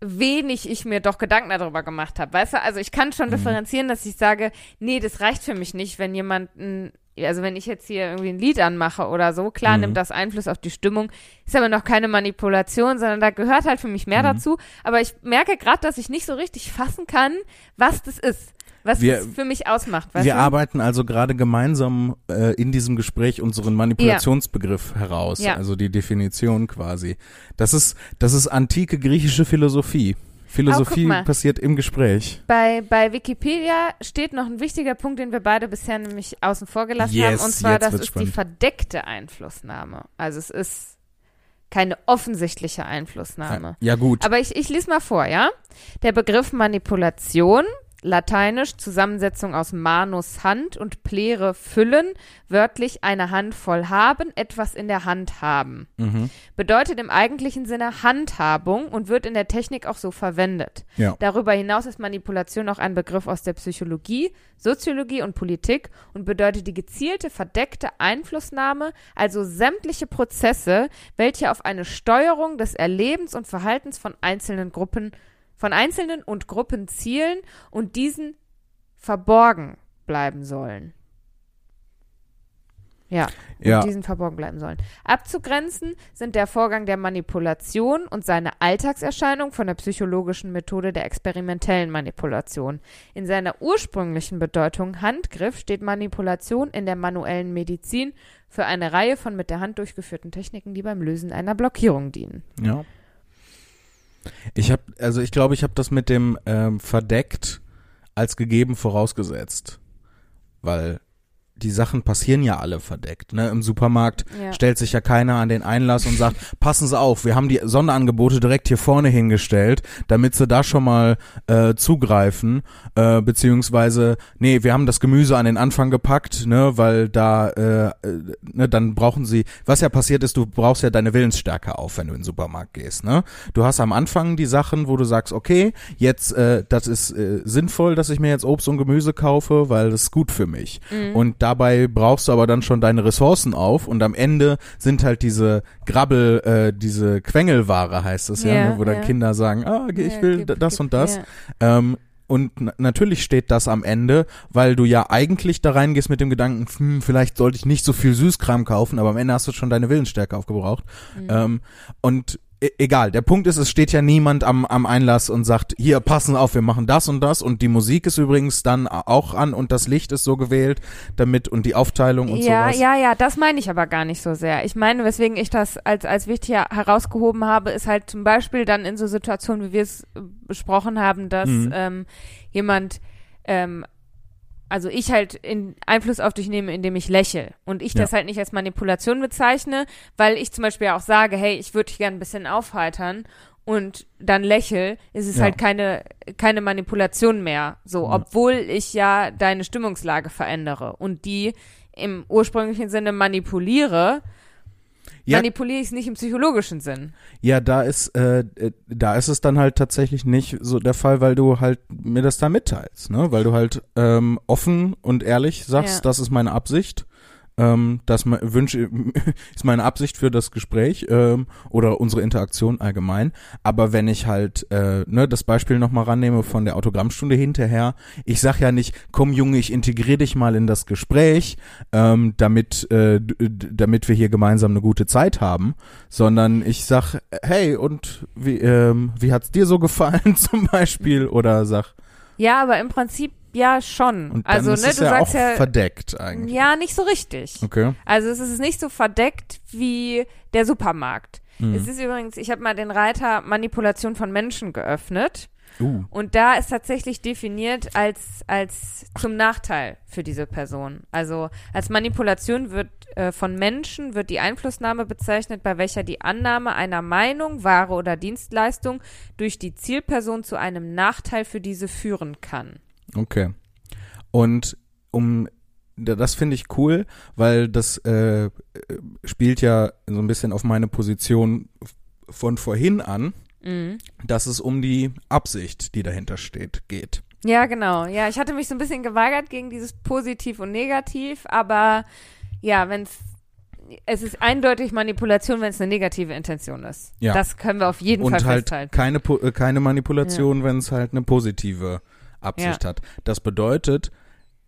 wenig ich mir doch Gedanken darüber gemacht habe. Weißt du, also ich kann Mhm. schon differenzieren, dass ich sage, nee, das reicht für mich nicht, wenn jemand ein also wenn ich jetzt hier irgendwie ein Lied anmache oder so, klar Mhm. nimmt das Einfluss auf die Stimmung, ist aber noch keine Manipulation, sondern da gehört halt für mich mehr Mhm. dazu. Aber ich merke gerade, dass ich nicht so richtig fassen kann, was das ist, was Wir- das für mich ausmacht. Weißt Wir du? arbeiten also gerade gemeinsam äh, in diesem Gespräch unseren Manipulationsbegriff heraus, Ja. also die Definition quasi. Das ist, das ist antike griechische Philosophie. Philosophie mal. passiert im Gespräch. Bei, bei Wikipedia steht noch ein wichtiger Punkt, den wir beide bisher nämlich außen vor gelassen Yes, haben, und zwar, das ist die spannend. verdeckte Einflussnahme. Also es ist keine offensichtliche Einflussnahme. Ja gut. Aber ich, ich lese mal vor, ja? Der Begriff Manipulation, lateinisch Zusammensetzung aus manus Hand und plere füllen, wörtlich eine Hand voll haben, etwas in der Hand haben mhm. bedeutet im eigentlichen Sinne Handhabung und wird in der Technik auch so verwendet. Ja. Darüber hinaus ist Manipulation auch ein Begriff aus der Psychologie, Soziologie und Politik und bedeutet die gezielte, verdeckte Einflussnahme, also sämtliche Prozesse, welche auf eine Steuerung des Erlebens und Verhaltens von einzelnen Gruppen, von einzelnen und Gruppen zielen und diesen verborgen bleiben sollen. Ja, und Ja. diesen verborgen bleiben sollen. Abzugrenzen sind der Vorgang der Manipulation und seine Alltagserscheinung von der psychologischen Methode der experimentellen Manipulation. In seiner ursprünglichen Bedeutung Handgriff steht Manipulation in der manuellen Medizin für eine Reihe von mit der Hand durchgeführten Techniken, die beim Lösen einer Blockierung dienen. Ja. Ich habe, also ich glaube, ich habe das mit dem ähm, verdeckt als gegeben vorausgesetzt, weil die Sachen passieren ja alle verdeckt. Ne? Im Supermarkt Ja. stellt sich ja keiner an den Einlass und sagt, *laughs* passen Sie auf, wir haben die Sonderangebote direkt hier vorne hingestellt, damit Sie da schon mal äh, zugreifen, äh, beziehungsweise, nee, wir haben das Gemüse an den Anfang gepackt, ne, weil da, äh, äh, ne, dann brauchen Sie, was ja passiert ist, du brauchst ja deine Willensstärke auf, wenn du in den Supermarkt gehst, ne. Du hast am Anfang die Sachen, wo du sagst, okay, jetzt, äh, das ist äh, sinnvoll, dass ich mir jetzt Obst und Gemüse kaufe, weil das ist gut für mich. Und dabei brauchst du aber dann schon deine Ressourcen auf und am Ende sind halt diese Grabbel, äh, diese Quengelware heißt es ja, Ja, ne, wo dann. Kinder sagen, ah, ich will gib- das gib- und das. Ähm, und na- natürlich steht das am Ende, weil du ja eigentlich da reingehst mit dem Gedanken, hm, vielleicht sollte ich nicht so viel Süßkram kaufen, aber am Ende hast du schon deine Willensstärke aufgebraucht. Mhm. Ähm, und egal, der Punkt ist, es steht ja niemand am, am Einlass und sagt, hier, passen auf, wir machen das und das und die Musik ist übrigens dann auch an und das Licht ist so gewählt, damit und die Aufteilung und ja, sowas. ja, ja, das meine ich aber gar nicht so sehr. Ich meine, weswegen ich das als, als wichtig her- herausgehoben habe, ist halt zum Beispiel dann in so Situationen, wie wir es besprochen haben, dass Mhm. ähm, jemand, ähm, also ich halt in Einfluss auf dich nehme, indem ich lächle. Und ich Ja. das halt nicht als Manipulation bezeichne, weil ich zum Beispiel auch sage, hey, ich würde dich gerne ein bisschen aufheitern und dann lächel, ist es Ja. halt keine, keine Manipulation mehr. So, Ja. obwohl ich ja deine Stimmungslage verändere und die im ursprünglichen Sinne manipuliere, Ja. manipuliere ich es nicht im psychologischen Sinn. Ja, da ist, äh, äh, da ist es dann halt tatsächlich nicht so der Fall, weil du halt mir das da mitteilst, ne? Weil du halt ähm, offen und ehrlich sagst, Ja. das ist meine Absicht. Ähm, das wünsche *laughs* ist meine Absicht für das Gespräch ähm, oder unsere Interaktion allgemein. Aber wenn ich halt äh, ne, das Beispiel nochmal rannehme von der Autogrammstunde hinterher, ich sag ja nicht, komm Junge, ich integriere dich mal in das Gespräch, ähm, damit äh, damit wir hier gemeinsam eine gute Zeit haben, sondern ich sag, hey und wie ähm, wie hat's dir so gefallen *laughs* zum Beispiel oder sag Ja, aber im Prinzip ja schon. und dann also, ist ne, es du ja sagst auch ja, verdeckt eigentlich. ja, nicht so richtig. Okay. Also es ist nicht so verdeckt wie der Supermarkt. Mhm. Es ist übrigens, ich habe mal den Reiter Manipulation von Menschen geöffnet Uh. und da ist tatsächlich definiert als als zum Nachteil für diese Person. Also als Manipulation wird äh, von Menschen wird die Einflussnahme bezeichnet, bei welcher die Annahme einer Meinung, Ware oder Dienstleistung durch die Zielperson zu einem Nachteil für diese führen kann. Okay. Und um da- das finde ich cool, weil das äh, äh, spielt ja so ein bisschen auf meine Position von vorhin an, Mhm. dass es um die Absicht, die dahinter steht, geht. Ja, genau. Ja, ich hatte mich so ein bisschen geweigert gegen dieses Positiv und Negativ, aber ja, wenn es es ist eindeutig Manipulation, wenn es eine negative Intention ist. Ja. Das können wir auf jeden Und Fall halt festhalten. keine äh, keine Manipulation, wenn es halt eine positive Absicht hat. Das bedeutet,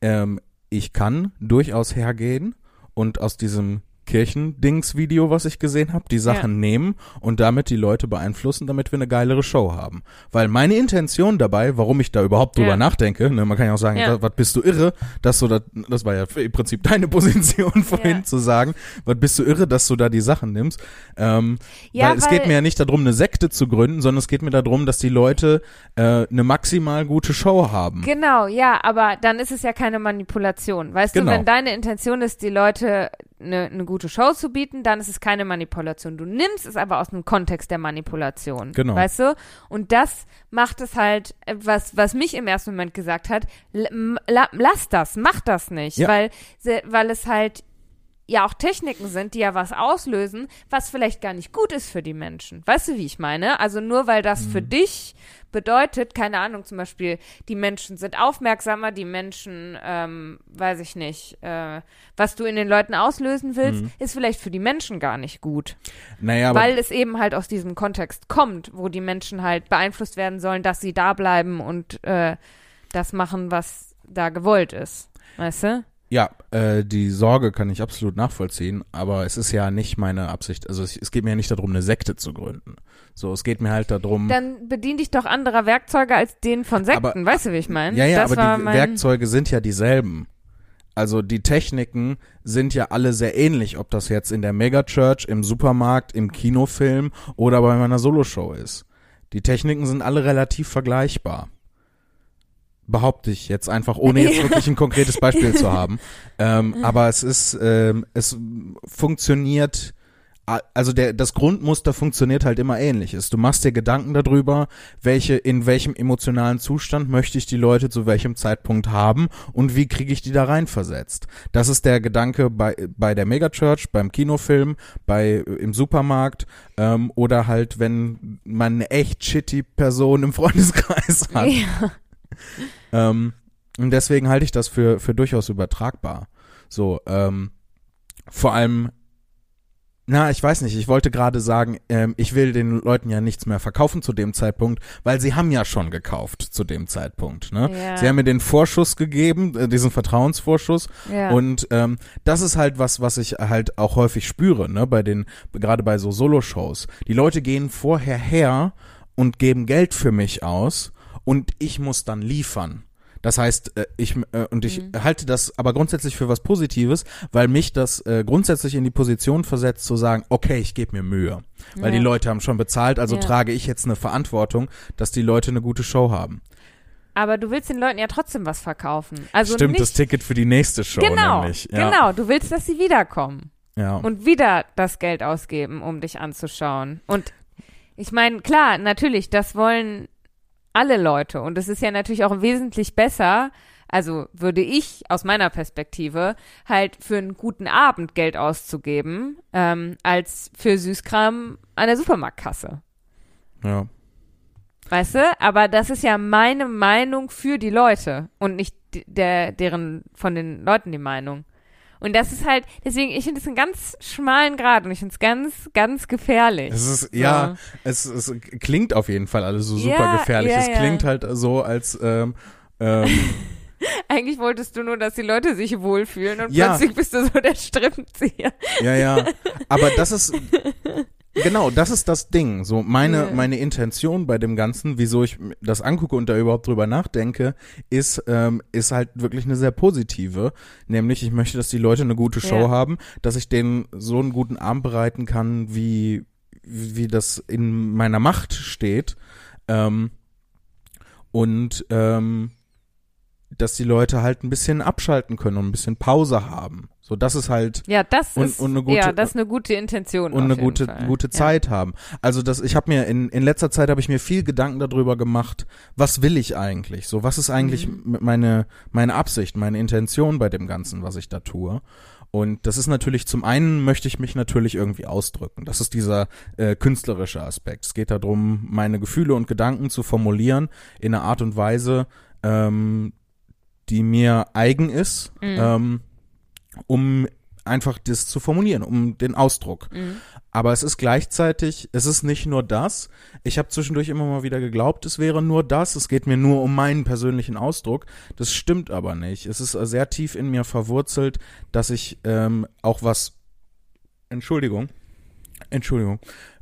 ähm, ich kann durchaus hergehen und aus diesem Kirchendings-Video, was ich gesehen habe, die Sachen nehmen und damit die Leute beeinflussen, damit wir eine geilere Show haben. Weil meine Intention dabei, warum ich da überhaupt drüber Ja. nachdenke, ne, man kann ja auch sagen, Ja. was, bist du irre, dass du da, das war ja im Prinzip deine *laughs* Position vorhin Ja. zu sagen, was bist du irre, dass du da die Sachen nimmst. Ähm, Ja, weil es weil- geht mir ja nicht darum, eine Sekte zu gründen, sondern es geht mir darum, dass die Leute äh, eine maximal gute Show haben. Genau, ja, aber dann ist es ja keine Manipulation. Weißt Genau. du, wenn deine Intention ist, die Leute eine, eine gute Show zu bieten, dann ist es keine Manipulation. Du nimmst es aber aus dem Kontext der Manipulation. Genau. Weißt du? Und das macht es halt, äh, was, was mich im ersten Moment gesagt hat, la, lass das, mach das nicht. Ja. Weil, weil es halt ja auch Techniken sind, die ja was auslösen, was vielleicht gar nicht gut ist für die Menschen. Weißt du, wie ich meine? Also nur weil das für Mhm. dich bedeutet, keine Ahnung, zum Beispiel, die Menschen sind aufmerksamer, die Menschen, ähm, weiß ich nicht, äh, was du in den Leuten auslösen willst, Mhm. ist vielleicht für die Menschen gar nicht gut. Naja, aber weil es eben halt aus diesem Kontext kommt, wo die Menschen halt beeinflusst werden sollen, dass sie da bleiben und äh, das machen, was da gewollt ist. Weißt du? Ja, äh, die Sorge kann ich absolut nachvollziehen, aber es ist ja nicht meine Absicht. Also es, es geht mir ja nicht darum, eine Sekte zu gründen. So, es geht mir halt darum. Dann bedien dich doch anderer Werkzeuge als den von Sekten. Aber- weißt du, wie ich meine? Ja, ja, das aber die mein, Werkzeuge sind ja dieselben. Also die Techniken sind ja alle sehr ähnlich, ob das jetzt in der Megachurch, im Supermarkt, im Kinofilm oder bei meiner Soloshow ist. Die Techniken sind alle relativ vergleichbar. Behaupte ich jetzt einfach, ohne jetzt *laughs* wirklich ein konkretes Beispiel zu haben. Ähm, aber es ist, ähm, es funktioniert, also der, das Grundmuster funktioniert halt immer ähnlich. Ist, Du machst dir Gedanken darüber, welche, in welchem emotionalen Zustand möchte ich die Leute zu welchem Zeitpunkt haben und wie kriege ich die da reinversetzt. Das ist der Gedanke bei, bei der Megachurch, beim Kinofilm, bei, im Supermarkt, ähm, oder halt, wenn man eine echt shitty Person im Freundeskreis hat. Ja. *laughs* Ähm, und deswegen halte ich das für, für durchaus übertragbar. So, ähm, vor allem, na, ich weiß nicht, ich wollte gerade sagen, ähm, ich will den Leuten ja nichts mehr verkaufen zu dem Zeitpunkt, weil sie haben ja schon gekauft zu dem Zeitpunkt. Ne? Ja. Sie haben mir den Vorschuss gegeben, äh, diesen Vertrauensvorschuss. Ja. Und ähm, das ist halt was, was ich halt auch häufig spüre, ne, bei den, gerade bei so Solo-Shows. Die Leute gehen vorher her und geben Geld für mich aus und ich muss dann liefern. Das heißt, äh, ich äh, und ich Mhm. halte das aber grundsätzlich für was Positives, weil mich das äh, grundsätzlich in die Position versetzt zu sagen, okay, ich gebe mir Mühe, weil Ja. die Leute haben schon bezahlt, also Ja. trage ich jetzt eine Verantwortung, dass die Leute eine gute Show haben. Aber du willst den Leuten ja trotzdem was verkaufen. Also Stimmt, nicht, das Ticket für die nächste Show genau, nämlich. Ja. genau. Du willst, dass sie wiederkommen Ja. und wieder das Geld ausgeben, um dich anzuschauen. Und ich meine, klar, natürlich, das wollen alle Leute. Und es ist ja natürlich auch wesentlich besser, also würde ich aus meiner Perspektive halt für einen guten Abend Geld auszugeben, ähm, als für Süßkram an der Supermarktkasse. ja. Weißt du? Aber das ist ja meine Meinung für die Leute und nicht der, deren, von den Leuten die Meinung. Und das ist halt, deswegen, ich finde es einen ganz schmalen Grad und ich finde es ganz, ganz gefährlich. Es ist, ja, es, es klingt auf jeden Fall alles so super Ja, gefährlich. ja, es ja. klingt halt so, als ähm, ähm, *laughs* Eigentlich wolltest du nur, dass die Leute sich wohlfühlen und Ja. plötzlich bist du so der Strippenzieher. Ja, ja. Aber das ist *laughs* genau, das ist das Ding. So meine Ja. meine Intention bei dem Ganzen, wieso ich das angucke und da überhaupt drüber nachdenke, ist ähm, ist halt wirklich eine sehr positive. Nämlich ich möchte, dass die Leute eine gute Show Ja. haben, dass ich denen so einen guten Abend bereiten kann, wie wie das in meiner Macht steht. Ähm, und ähm, dass die Leute halt ein bisschen abschalten können und ein bisschen Pause haben. So, das ist halt Ja, das Und- ist, und eine gute- ja, das ist eine gute Intention. und eine gute Fall. gute Ja. Zeit haben. Also das ich habe mir in in letzter Zeit habe ich mir viel Gedanken darüber gemacht, was will ich eigentlich? So, was ist eigentlich Mhm. meine meine Absicht, meine Intention bei dem ganzen, was ich da tue? Und das ist natürlich zum einen möchte ich mich natürlich irgendwie ausdrücken. Das ist dieser äh, künstlerische Aspekt. Es geht darum, meine Gefühle und Gedanken zu formulieren in einer Art und Weise, ähm, die mir eigen ist, Mhm. ähm, um einfach das zu formulieren, um den Ausdruck. Mhm. Aber es ist gleichzeitig, es ist nicht nur das. Ich habe zwischendurch immer mal wieder geglaubt, es wäre nur das. Es geht mir nur um meinen persönlichen Ausdruck. Das stimmt aber nicht. Es ist sehr tief in mir verwurzelt, dass ich ähm, auch was. Entschuldigung. Entschuldigung.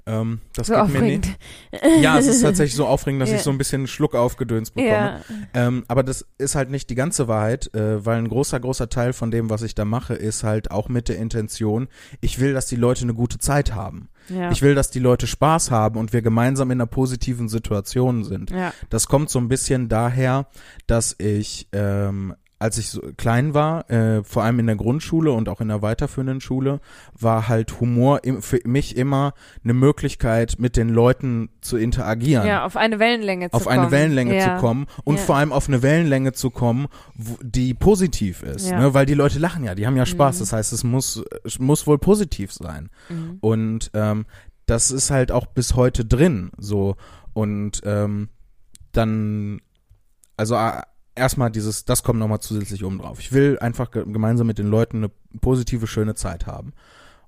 Ähm, das So geht mir aufregend. nicht. Ja, es ist *laughs* tatsächlich so aufregend, dass Ja. ich so ein bisschen Schluck aufgedöns bekomme. Ja. Ähm, aber das ist halt nicht die ganze Wahrheit, äh, weil ein großer, großer Teil von dem, was ich da mache, ist halt auch mit der Intention, ich will, dass die Leute eine gute Zeit haben. Ja. Ich will, dass die Leute Spaß haben und wir gemeinsam in einer positiven Situation sind. Das kommt so ein bisschen daher, dass ich, ähm, als ich so klein war, äh, vor allem in der Grundschule und auch in der weiterführenden Schule, war halt Humor im, für mich immer eine Möglichkeit, mit den Leuten zu interagieren ja, auf eine Wellenlänge zu auf kommen. eine Wellenlänge ja. zu kommen und Ja. vor allem auf eine Wellenlänge zu kommen, wo, die positiv ist, Ja. ne? weil die Leute lachen ja, die haben ja Spaß, Mhm. das heißt, es muss, es muss wohl positiv sein Mhm. und ähm, das ist halt auch bis heute drin, so und ähm, dann, also erstmal dieses, das kommt nochmal zusätzlich oben drauf. Ich will einfach ge gemeinsam mit den Leuten eine positive, schöne Zeit haben.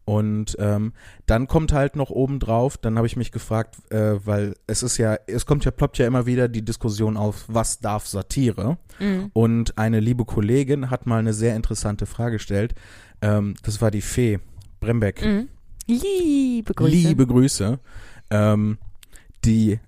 Und ähm, dann kommt halt noch oben drauf, dann habe ich mich gefragt, äh, weil es ist ja, es kommt ja, ploppt ja immer wieder die Diskussion auf, was darf Satire? Mhm. Und eine liebe Kollegin hat mal eine sehr interessante Frage gestellt. Ähm, das war die Fee Brembeck. Mhm. Liebe Grüße. Liebe Grüße. Ähm, die,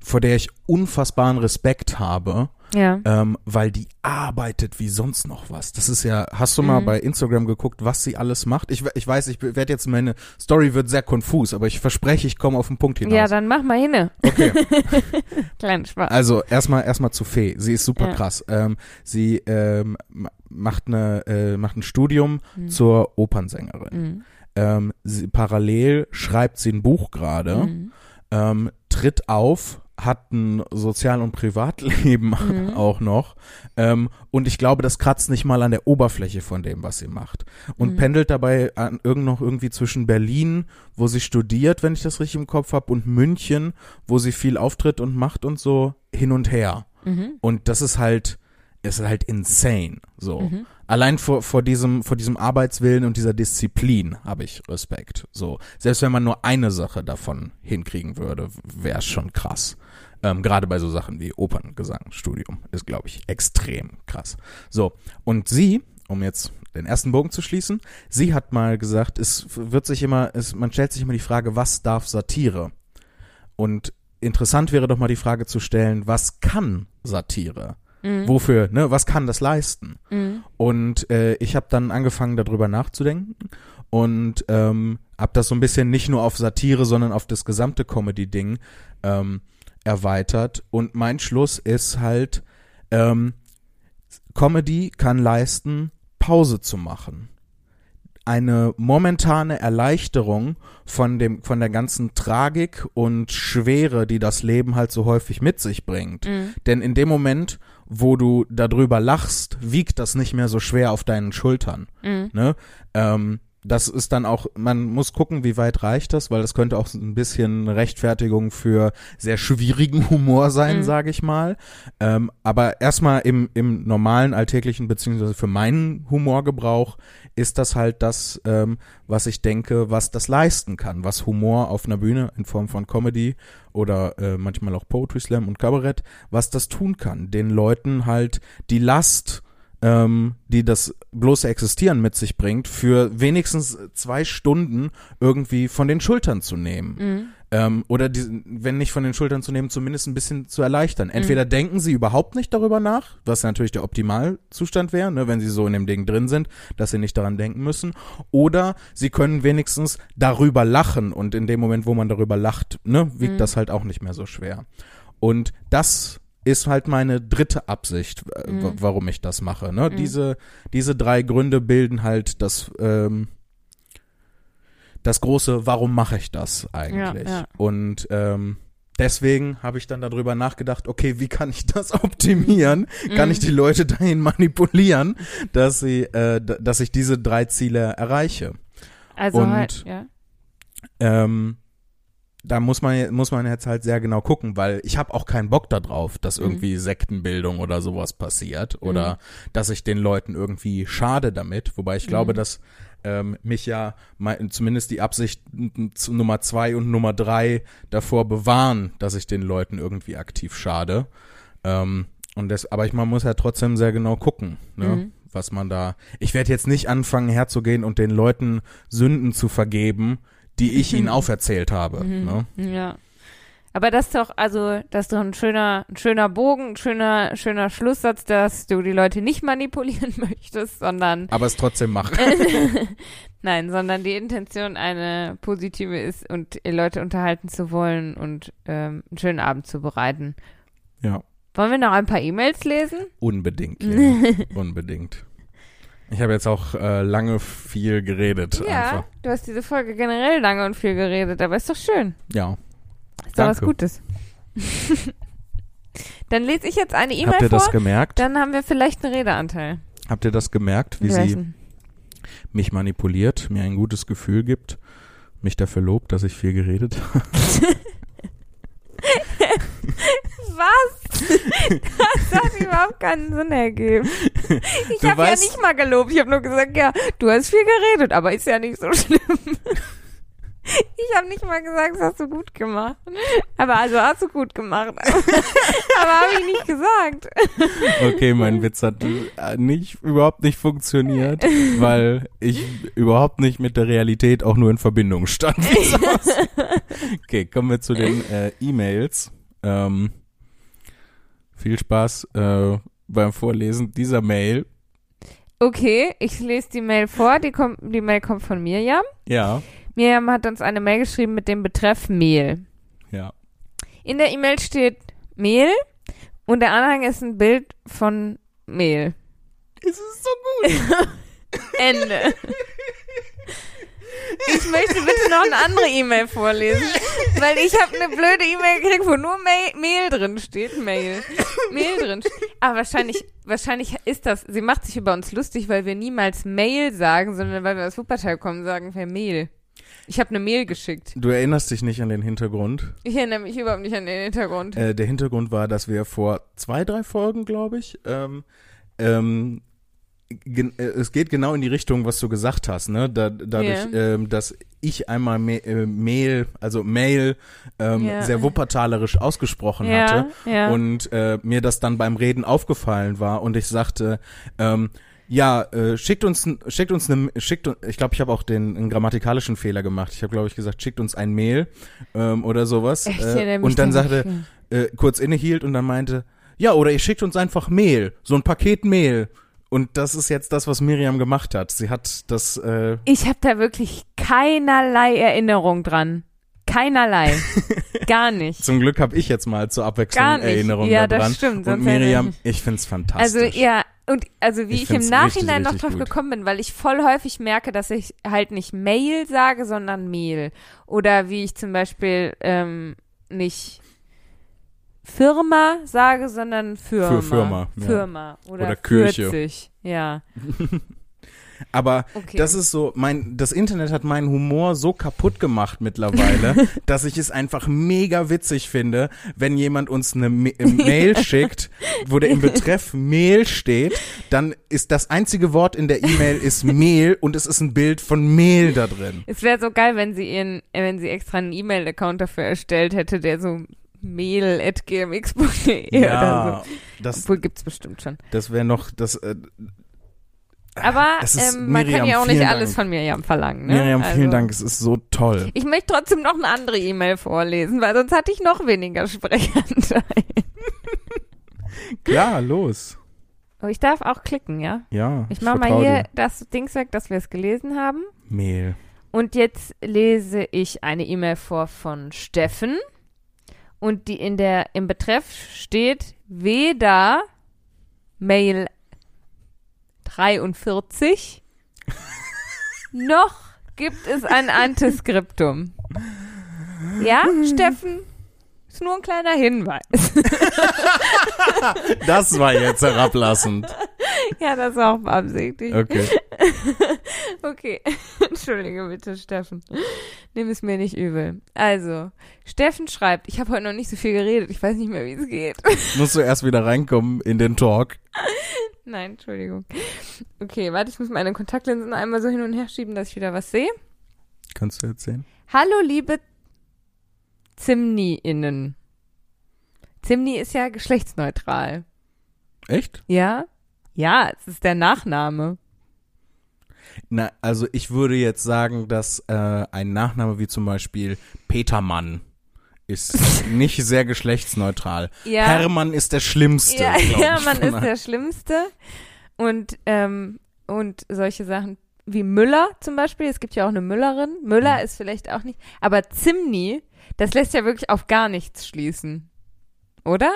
vor der ich unfassbaren Respekt habe, Ja. ähm, weil die arbeitet wie sonst noch was. Das ist ja, hast du mal Mhm. bei Instagram geguckt, was sie alles macht? Ich, ich weiß, ich werde jetzt, meine Story wird sehr konfus, aber ich verspreche, ich komme auf den Punkt hinaus. Ja, dann mach mal hin. okay, *laughs* Kleinen Spaß. also erstmal erstmal zu Fee. Sie ist super Ja. krass. Ähm, sie ähm, ma- macht eine äh, macht ein Studium Mhm. zur Opernsängerin. Mhm. Ähm, sie, parallel schreibt sie ein Buch gerade. Mhm. ähm, tritt auf, hat ein Sozial- und Privatleben *laughs* Mhm. auch noch. Ähm, und ich glaube, das kratzt nicht mal an der Oberfläche von dem, was sie macht. Und Mhm. pendelt dabei an, irgend noch irgendwie zwischen Berlin, wo sie studiert, wenn ich das richtig im Kopf habe, und München, wo sie viel auftritt und macht und so hin und her. Mhm. Und das ist halt, ist halt insane. So. Mhm. Allein vor, vor diesem, vor diesem Arbeitswillen und dieser Disziplin habe ich Respekt. So. Selbst wenn man nur eine Sache davon hinkriegen würde, wäre es schon krass. Ähm, Gerade bei so Sachen wie Operngesangstudium ist, glaube ich, extrem krass. So. Und sie, um jetzt den ersten Bogen zu schließen, sie hat mal gesagt, es wird sich immer, es, man stellt sich immer die Frage, was darf Satire? Und interessant wäre doch mal die Frage zu stellen, was kann Satire? Mhm. Wofür, ne, was kann das leisten? Mhm. Und äh, ich habe dann angefangen, darüber nachzudenken und ähm, habe das so ein bisschen nicht nur auf Satire, sondern auf das gesamte Comedy-Ding ähm, erweitert. Und mein Schluss ist halt, ähm, Comedy kann leisten, Pause zu machen. Eine momentane Erleichterung von dem, von der ganzen Tragik und Schwere, die das Leben halt so häufig mit sich bringt. Mhm. Denn in dem Moment, wo du darüber lachst, wiegt das nicht mehr so schwer auf deinen Schultern. Mhm. Ne? Ähm, das ist dann auch, man muss gucken, wie weit reicht das, weil das könnte auch ein bisschen Rechtfertigung für sehr schwierigen *laughs* Humor sein, Mhm. sage ich mal. Ähm, aber erstmal im, im normalen alltäglichen, beziehungsweise für meinen Humorgebrauch, ist das halt das, ähm, was ich denke, was das leisten kann, was Humor auf einer Bühne in Form von Comedy oder äh, manchmal auch Poetry Slam und Kabarett, was das tun kann, den Leuten halt die Last ähm, die das bloße Existieren mit sich bringt, für wenigstens zwei Stunden irgendwie von den Schultern zu nehmen. Mhm. Ähm, oder die, wenn nicht von den Schultern zu nehmen, zumindest ein bisschen zu erleichtern. Mhm. Entweder denken sie überhaupt nicht darüber nach, was natürlich der Optimalzustand wäre, ne, wenn sie so in dem Ding drin sind, dass sie nicht daran denken müssen, oder sie können wenigstens darüber lachen und in dem Moment, wo man darüber lacht, ne, wiegt Mhm. das halt auch nicht mehr so schwer. Und das ist halt meine dritte Absicht, äh, Mhm. wa- warum ich das mache. Ne? Mhm. Diese, diese drei Gründe bilden halt das, ähm, das große, warum mache ich das eigentlich? Ja, ja. Und ähm, deswegen habe ich dann darüber nachgedacht, okay, wie kann ich das *laughs* optimieren? Kann Mhm. ich die Leute dahin manipulieren, dass sie, äh, dass ich diese drei Ziele erreiche? Also Und- halt, ja. ähm, da muss man, muss man jetzt halt sehr genau gucken, weil ich habe auch keinen Bock darauf, dass Mhm. irgendwie Sektenbildung oder sowas passiert oder dass ich den Leuten irgendwie schade damit, wobei ich glaube, Mhm. dass ähm, mich ja mein, zumindest die Absicht zu Nummer zwei und Nummer drei davor bewahren, dass ich den Leuten irgendwie aktiv schade. Ähm, und das, aber ich, man muss ja trotzdem sehr genau gucken, ne? Mhm. was man da. Ich werde jetzt nicht anfangen herzugehen und den Leuten Sünden zu vergeben, die ich ihnen auferzählt habe. Mhm. Ne? Ja. Aber das ist doch, also, das ist doch ein schöner, ein schöner Bogen, ein schöner, schöner Schlusssatz, dass du die Leute nicht manipulieren *laughs* möchtest, sondern Aber es trotzdem machen. *laughs* Nein, sondern die Intention eine positive ist und die Leute unterhalten zu wollen und ähm, einen schönen Abend zu bereiten. ja, Wollen wir noch ein paar E-Mails lesen? unbedingt. *laughs* Lena. unbedingt. Ich habe jetzt auch äh, lange viel geredet Ja, einfach. du hast diese Folge generell lange und viel geredet, aber ist doch schön. Ja. Ist doch was. Gutes. *laughs* Dann lese ich jetzt eine Habt E-Mail ihr das vor, gemerkt? dann haben wir vielleicht einen Redeanteil. Habt ihr das gemerkt, wie sie Wessen? mich manipuliert, mir ein gutes Gefühl gibt, mich dafür lobt, dass ich viel geredet *laughs* habe? *laughs* Was? Das hat überhaupt keinen Sinn ergeben. *laughs* Ich habe ja nicht mal gelobt. Ich habe nur gesagt, ja, du hast viel geredet, aber ist ja nicht so schlimm. Ich habe nicht mal gesagt, das hast du gut gemacht. Aber also hast du gut gemacht. *laughs* Aber, habe ich nicht gesagt. Okay, mein Witz hat äh, nicht, überhaupt nicht funktioniert, weil ich überhaupt nicht mit der Realität auch nur in Verbindung stand. *laughs* Okay, kommen wir zu den äh, E-Mails. Ähm, viel Spaß äh, beim Vorlesen dieser Mail. Okay, ich lese die Mail vor. Die, kommt, die Mail kommt von Mirjam. Ja, Mirjam hat uns eine Mail geschrieben mit dem Betreff Mehl. ja. In der E-Mail steht Mehl und der Anhang ist ein Bild von Mehl. Es ist so gut. *laughs* Ende. *laughs* Ich möchte bitte noch eine andere E-Mail vorlesen, weil ich habe eine blöde E-Mail gekriegt, wo nur Mail, Mehl drin steht. Mail. Mehl drin. Aber wahrscheinlich, wahrscheinlich ist das, sie macht sich über uns lustig, weil wir niemals Mail sagen, sondern weil wir aus Wuppertal kommen, sagen wir Mehl. Ich habe eine Mail geschickt. Du erinnerst dich nicht an den Hintergrund. Ich erinnere mich überhaupt nicht an den Hintergrund. Äh, der Hintergrund war, dass wir vor zwei, drei Folgen, glaube ich, ähm, ähm, äh, es geht genau in die Richtung, was du gesagt hast, ne? Da, dadurch, ähm, dass ich einmal äh, Mail, also Mail, ähm, Ja. sehr wuppertalerisch ausgesprochen ja, hatte und äh, mir das dann beim Reden aufgefallen war und ich sagte, ähm, ja, äh, schickt uns, schickt uns eine, schickt, ich glaube, ich habe auch den einen grammatikalischen Fehler gemacht. Ich habe, glaube ich, gesagt, schickt uns ein Mail ähm, oder sowas. Echt, äh, und dann da sagte, äh, kurz innehielt und dann meinte, ja, oder ihr schickt uns einfach Mehl, so ein Paket Mehl. Und das ist jetzt das, was Miriam gemacht hat. Sie hat das, äh, Ich habe da wirklich keinerlei Erinnerung dran. Keinerlei. *laughs* Gar nicht. zum Glück habe ich jetzt mal zur Abwechslung Gar nicht. Erinnerung Ja, daran. das stimmt. und Miriam, ich find's mich. fantastisch. Also ja, und also wie Ich ich, im Nachhinein richtig, noch drauf gut. gekommen bin, weil ich voll häufig merke, dass ich halt nicht Mail sage, sondern Mehl. Oder wie ich zum Beispiel ähm, nicht Firma sage, sondern Firma. Für Firma, ja. Firma. Oder, Oder Kirche. 40. Ja. *laughs* Aber Okay. das ist so, mein, das Internet hat meinen Humor so kaputt gemacht mittlerweile, *laughs* dass ich es einfach mega witzig finde, wenn jemand uns eine Ma äh, Mail *laughs* schickt, wo der im Betreff Mail steht, dann ist das einzige Wort in der E-Mail ist Mehl und es ist ein Bild von Mehl da drin. Es wäre so geil, wenn sie ihren, äh, wenn sie extra einen E-Mail-Account dafür erstellt hätte, der so mail.gmx.de oder so. das, Obwohl gibt's bestimmt schon. das wäre noch, das, äh, Aber es ist ähm, man kann Miriam, ja auch nicht alles Dank. von Miriam verlangen. Ne? Miriam, vielen Also- Dank, es ist so toll. Ich möchte trotzdem noch eine andere E-Mail vorlesen, weil sonst hatte ich noch weniger Sprechanteil. Klar, *laughs* los. Oh, ich darf auch klicken, ja? Ja. Ich mache mal hier dir. das Dings weg, dass wir es gelesen haben. Mehl. Und jetzt lese ich eine E-Mail vor von Steffen. Und die in der, im Betreff steht weder Mail 43 *laughs* noch gibt es ein Antiskriptum. Ja, *laughs* Steffen? Ist nur ein kleiner Hinweis. *laughs* *laughs* Das war jetzt herablassend. ja, das ist auch beabsichtigt. Okay. *laughs* Okay, *laughs* entschuldige bitte, Steffen. Nimm es mir nicht übel. Also, Steffen schreibt, ich habe heute noch nicht so viel geredet, ich weiß nicht mehr, wie es geht. Musst du erst wieder reinkommen in den Talk. Nein, Entschuldigung. Okay, warte, ich muss meine Kontaktlinsen einmal so hin und her schieben, dass ich wieder was sehe. Kannst du erzählen? Hallo, liebe Zimni-Innen. Zimni ist ja geschlechtsneutral. Echt? Ja? Ja, es ist der Nachname. Na, also ich würde jetzt sagen, dass äh, ein Nachname wie zum Beispiel Petermann ist *laughs* nicht sehr geschlechtsneutral. Ja. Hermann ist der Schlimmste. Ja, von ist der *laughs* Schlimmste. Und, ähm, und solche Sachen wie Müller zum Beispiel. Es gibt ja auch eine Müllerin. Müller Mhm. ist vielleicht auch nicht. Aber Zimni, das lässt ja wirklich auf gar nichts schließen. Oder?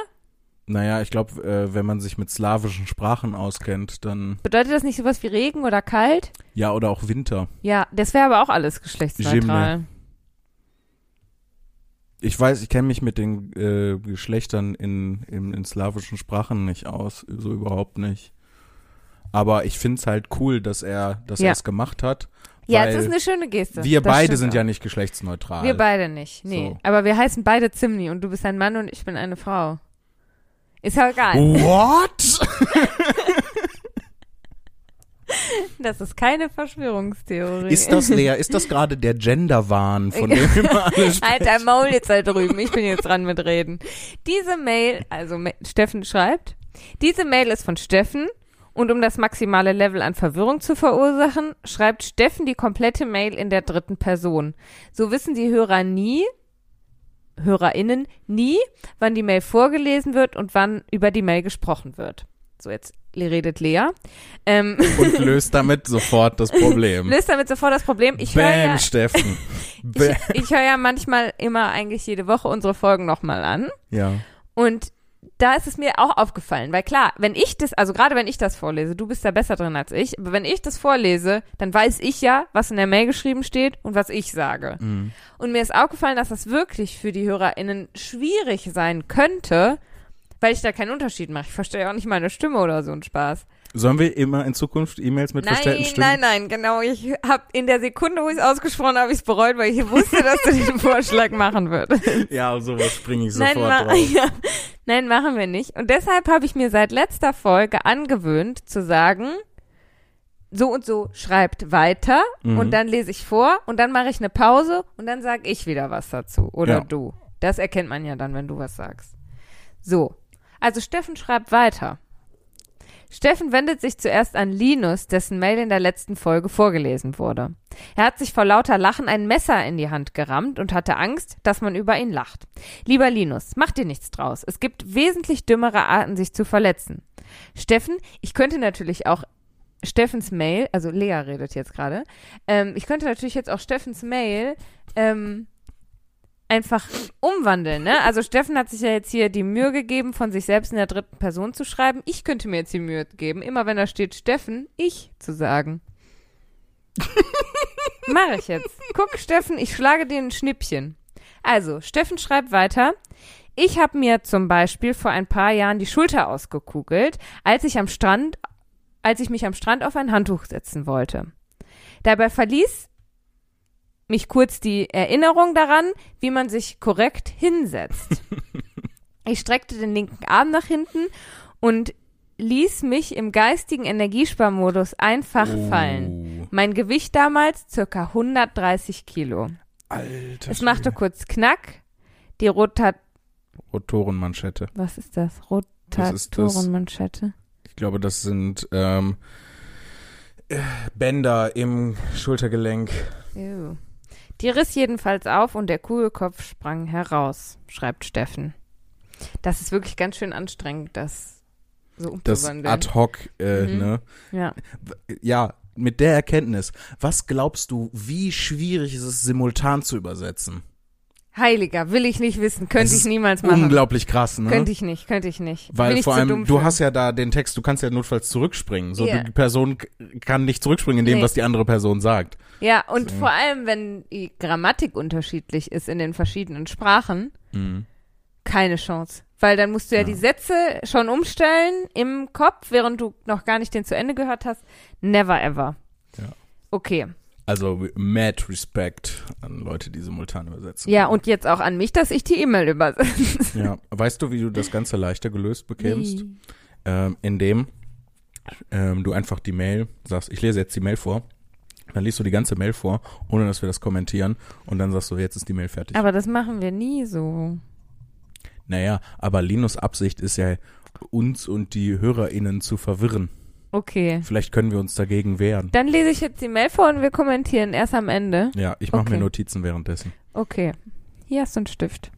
Naja, ich glaube, äh, wenn man sich mit slawischen Sprachen auskennt, dann Bedeutet das nicht sowas wie Regen oder kalt? ja, oder auch Winter. Ja, das wäre aber auch alles geschlechtsneutral. Ich weiß, ich kenne mich mit den äh, Geschlechtern in, in, in slawischen Sprachen nicht aus, so überhaupt nicht. Aber ich find's halt cool, dass er, dass Ja. er es gemacht hat. Ja, es ist eine schöne Geste. wir Das beide sind auch. ja nicht geschlechtsneutral. Wir beide nicht, nee. So. Aber wir heißen beide Zimni und du bist ein Mann und ich bin eine Frau. Ist ja egal. What? *laughs* Das ist keine Verschwörungstheorie. Ist das, Lea, ist das gerade der Genderwahn, von dem immer alle sprechen? Dein Maul jetzt da drüben. Ich bin jetzt dran mit Reden. Diese Mail, also Steffen schreibt, diese Mail ist von Steffen und um das maximale Level an Verwirrung zu verursachen, schreibt Steffen die komplette Mail in der dritten Person. So wissen die Hörer nie, HörerInnen nie, wann die Mail vorgelesen wird und wann über die Mail gesprochen wird. So, jetzt redet Lea. Ähm, Und *laughs* löst damit sofort das Problem. löst damit sofort das Problem. Ich höre Bam, ja, Steffen. *laughs* ich, Bam. ich höre ja manchmal immer eigentlich jede Woche unsere Folgen nochmal an. Ja. Und da ist es mir auch aufgefallen, weil klar, wenn ich das, also gerade wenn ich das vorlese, du bist da besser drin als ich, aber wenn ich das vorlese, dann weiß ich ja, was in der Mail geschrieben steht und was ich sage. Mhm. Und mir ist aufgefallen, dass das wirklich für die HörerInnen schwierig sein könnte, weil ich da keinen Unterschied mache. Ich verstehe ja auch nicht meine Stimme oder so ein Spaß. Sollen wir immer in Zukunft E-Mails mit verstellten Nein, Stimmen? nein, nein, genau. Ich habe in der Sekunde, wo ich es ausgesprochen habe, ich es bereut, weil ich wusste, dass du den Vorschlag machen würdest. *laughs* Ja, sowas springe ich Nein, sofort ma drauf. *laughs* ja. Nein, machen wir nicht. Und deshalb habe ich mir seit letzter Folge angewöhnt zu sagen, so und so schreibt weiter Mhm. und dann lese ich vor und dann mache ich eine Pause und dann sage ich wieder was dazu oder Ja. du. Das erkennt man ja dann, wenn du was sagst. So. Also Steffen schreibt weiter. Steffen wendet sich zuerst an Linus, dessen Mail in der letzten Folge vorgelesen wurde. Er hat sich vor lauter Lachen ein Messer in die Hand gerammt und hatte Angst, dass man über ihn lacht. Lieber Linus, mach dir nichts draus. Es gibt wesentlich dümmere Arten, sich zu verletzen. Steffen, ich könnte natürlich auch Steffens Mail, also Lea redet jetzt gerade, ähm, ich könnte natürlich jetzt auch Steffens Mail ähm, einfach umwandeln, ne? Also Steffen hat sich ja jetzt hier die Mühe gegeben, von sich selbst in der dritten Person zu schreiben. Ich könnte mir jetzt die Mühe geben, immer wenn da steht Steffen, ich zu sagen. *laughs* Mache ich jetzt. Guck, Steffen, ich schlage dir ein Schnippchen. Also, Steffen schreibt weiter. Ich habe mir zum Beispiel vor ein paar Jahren die Schulter ausgekugelt, als ich am Strand als ich mich am Strand auf ein Handtuch setzen wollte. Dabei verließ mich kurz die Erinnerung daran, wie man sich korrekt hinsetzt. *laughs* Ich streckte den linken Arm nach hinten und ließ mich im geistigen Energiesparmodus einfach Oh. fallen. Mein Gewicht damals circa 130 Kilo. Alter. Es machte kurz Knack. Die Rotat Rotorenmanschette. was ist das? Was ist das? Rotatorenmanschette. Ich glaube, das sind ähm, äh, Bänder im Schultergelenk. Ew. Die riss jedenfalls auf und der Kugelkopf sprang heraus, schreibt Steffen. Das ist wirklich ganz schön anstrengend, das so Das umzuwandeln. ad hoc, äh, Mhm. ne? ja. Ja, mit der Erkenntnis. Was glaubst du, wie schwierig ist es, simultan zu übersetzen? Heiliger, will ich nicht wissen, könnte ich niemals machen. Unglaublich krass, ne? Könnte ich nicht, könnte ich nicht. Weil ich vor allem, du hast ja da den Text, du kannst ja notfalls zurückspringen. So, Ja. die Person kann nicht zurückspringen in dem, Nee. was die andere Person sagt. Ja, und So. vor allem, wenn die Grammatik unterschiedlich ist in den verschiedenen Sprachen, Mhm. keine Chance. Weil dann musst du ja, Ja. die Sätze schon umstellen im Kopf, während du noch gar nicht den zu Ende gehört hast. Never ever. Ja. Okay. Also mad Respect an Leute, die simultan übersetzen. Ja, und jetzt auch an mich, dass ich die E-Mail übersetze. Ja, weißt du, wie du das Ganze leichter gelöst bekämst? Ähm, indem ähm, du einfach die Mail sagst, ich lese jetzt die Mail vor. Dann liest du die ganze Mail vor, ohne dass wir das kommentieren. Und dann sagst du, jetzt ist die Mail fertig. Aber das machen wir nie so. Naja, aber Linus Absicht ist ja, uns und die HörerInnen zu verwirren. Okay. Vielleicht können wir uns dagegen wehren. Dann lese ich jetzt die Mail vor und wir kommentieren erst am Ende. Ja, ich mache Okay. mir Notizen währenddessen. Okay. Hier hast du einen Stift.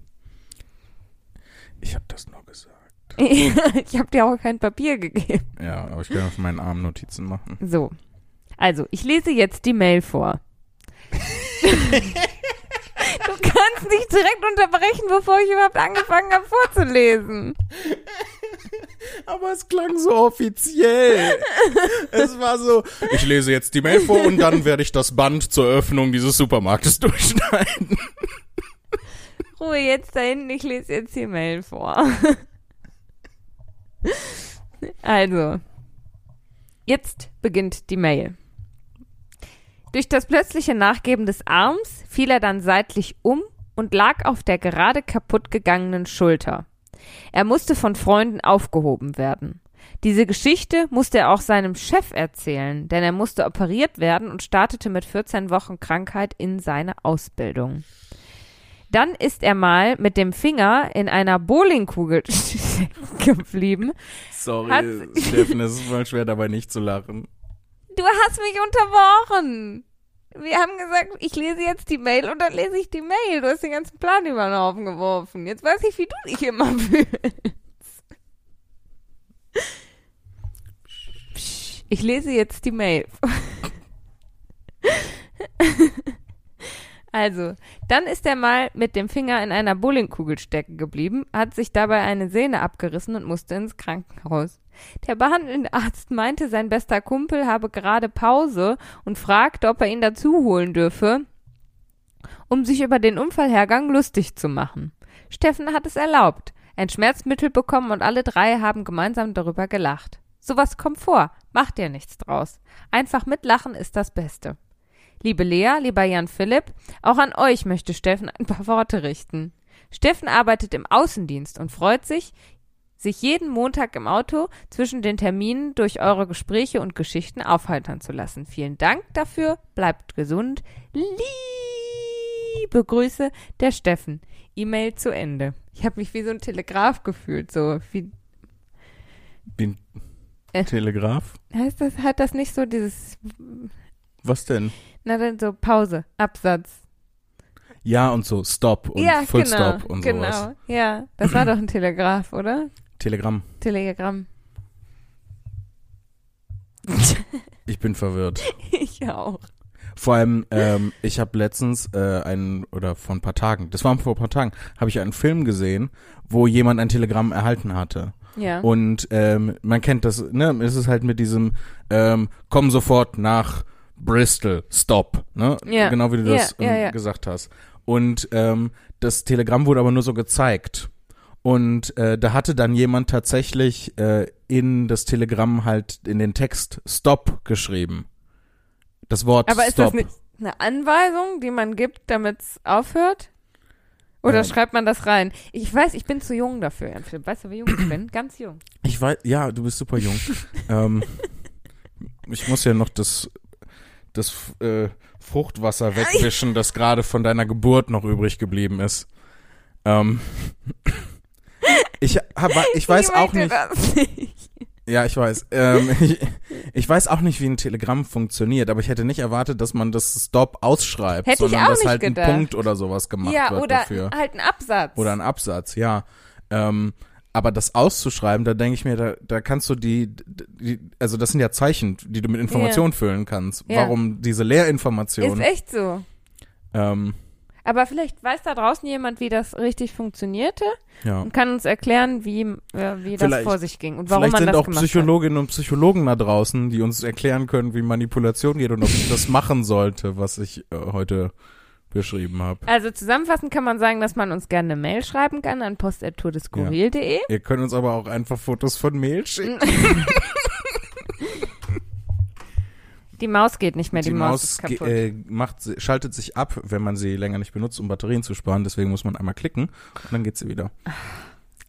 Ich habe das nur gesagt. *laughs* ich habe dir auch kein Papier gegeben. Ja, aber ich kann auf meinen Arm Notizen machen. So. Also, ich lese jetzt die Mail vor. *laughs* du kannst nicht direkt unterbrechen, bevor ich überhaupt angefangen habe vorzulesen. Aber es klang so offiziell. es war so, ich lese jetzt die Mail vor und dann werde ich das Band zur Öffnung dieses Supermarktes durchschneiden. Ruhe jetzt da hinten, ich lese jetzt die Mail vor. also, jetzt beginnt die Mail. Durch das plötzliche Nachgeben des Arms fiel er dann seitlich um und lag auf der gerade kaputt gegangenen Schulter. Er musste von Freunden aufgehoben werden. Diese Geschichte musste er auch seinem Chef erzählen, denn er musste operiert werden und startete mit 14 Wochen Krankheit in seine Ausbildung. Dann ist er mal mit dem Finger in einer Bowlingkugel *laughs* geblieben. Sorry, Steffen, es ist voll schwer dabei nicht zu lachen. Du hast mich unterbrochen. Wir haben gesagt, ich lese jetzt die Mail und dann lese ich die Mail. Du hast den ganzen Plan über den Haufen geworfen. Jetzt weiß ich, wie du dich immer *laughs* fühlst. Ich lese jetzt die Mail. *laughs* Also, dann ist er mal mit dem Finger in einer Bowlingkugel stecken geblieben, hat sich dabei eine Sehne abgerissen und musste ins Krankenhaus. Der behandelnde Arzt meinte, sein bester Kumpel habe gerade Pause und fragte, ob er ihn dazu holen dürfe, um sich über den Unfallhergang lustig zu machen. Steffen hat es erlaubt, ein Schmerzmittel bekommen und alle drei haben gemeinsam darüber gelacht. Sowas kommt vor, macht dir nichts draus. Einfach mitlachen ist das Beste. Liebe Lea, lieber Jan Philipp, auch an euch möchte Steffen ein paar Worte richten. Steffen arbeitet im Außendienst und freut sich, sich jeden Montag im Auto zwischen den Terminen durch eure Gespräche und Geschichten aufheitern zu lassen. Vielen Dank dafür, bleibt gesund. Liebe Grüße, der Steffen. E-Mail zu Ende. Ich habe mich wie so ein Telegraph gefühlt, so wie Den Äh. Telegraph? heißt das hat das nicht so dieses Was denn? na dann so Pause, Absatz. Ja und so, Stop und ja, Full genau, Stop und genau. sowas. Ja, das war doch ein Telegraph, oder? Telegramm. Telegramm. *laughs* Ich bin verwirrt. *laughs* ich auch. Vor allem, ähm, ich habe letztens äh, einen, oder vor ein paar Tagen, das war vor ein paar Tagen, habe ich einen Film gesehen, wo jemand ein Telegramm erhalten hatte. Ja. Und ähm, man kennt das, ne, es ist halt mit diesem, ähm, komm sofort nach Bristol, stop, ne? Ja. Genau wie du das ja, ähm, ja. gesagt hast. Und ähm, das Telegramm wurde aber nur so gezeigt. Und äh, da hatte dann jemand tatsächlich äh, in das Telegramm halt in den Text Stop geschrieben. Das Wort Aber ist Stop. das eine, Anweisung, die man gibt, damit es aufhört? Oder Ja. schreibt man das rein? Ich weiß, ich bin zu jung dafür, Jan Philipp. Weißt du, wie jung ich bin? *clears throat* Ganz jung. Ich weiß, ja, du bist super jung. *laughs* ähm, ich muss ja noch das, das äh, Fruchtwasser wegwischen, das gerade von deiner Geburt noch übrig geblieben ist. Ähm, ich, hab, ich *laughs* weiß auch möchte nicht. Nicht. *laughs* Ja, ich weiß. Ähm, *laughs* ich, ich weiß auch nicht, wie ein Telegramm funktioniert, aber ich hätte nicht erwartet, dass man das Stop ausschreibt, Hätte ich sondern auch dass halt gedacht. ein Punkt oder sowas gemacht Ja, wird oder dafür. halt ein Absatz. Oder ein Absatz, ja. Ähm, aber das auszuschreiben, da denke ich mir, da, da kannst du die, die, also das sind ja Zeichen, die du mit Informationen füllen kannst. Ja. Warum diese Ist Lehrinformation? echt so. Ähm, Aber vielleicht weiß da draußen jemand, wie das richtig funktionierte ja. und kann uns erklären, wie, äh, wie das Vielleicht- vor sich ging und warum Vielleicht man sind das auch gemacht Psychologinnen und Psychologen da draußen, die uns erklären können, wie Manipulation geht und ob ich das machen sollte, was ich äh, heute beschrieben habe. Also zusammenfassend kann man sagen, dass man uns gerne eine Mail schreiben kann an post.tourdeskurril.de. Ihr könnt uns aber auch einfach Fotos von Mail schicken. *laughs* Die Maus geht nicht mehr, die, Die Maus, Maus äh, macht, schaltet sich ab, wenn man sie länger nicht benutzt, um Batterien zu sparen. Deswegen muss man einmal klicken und dann geht sie wieder.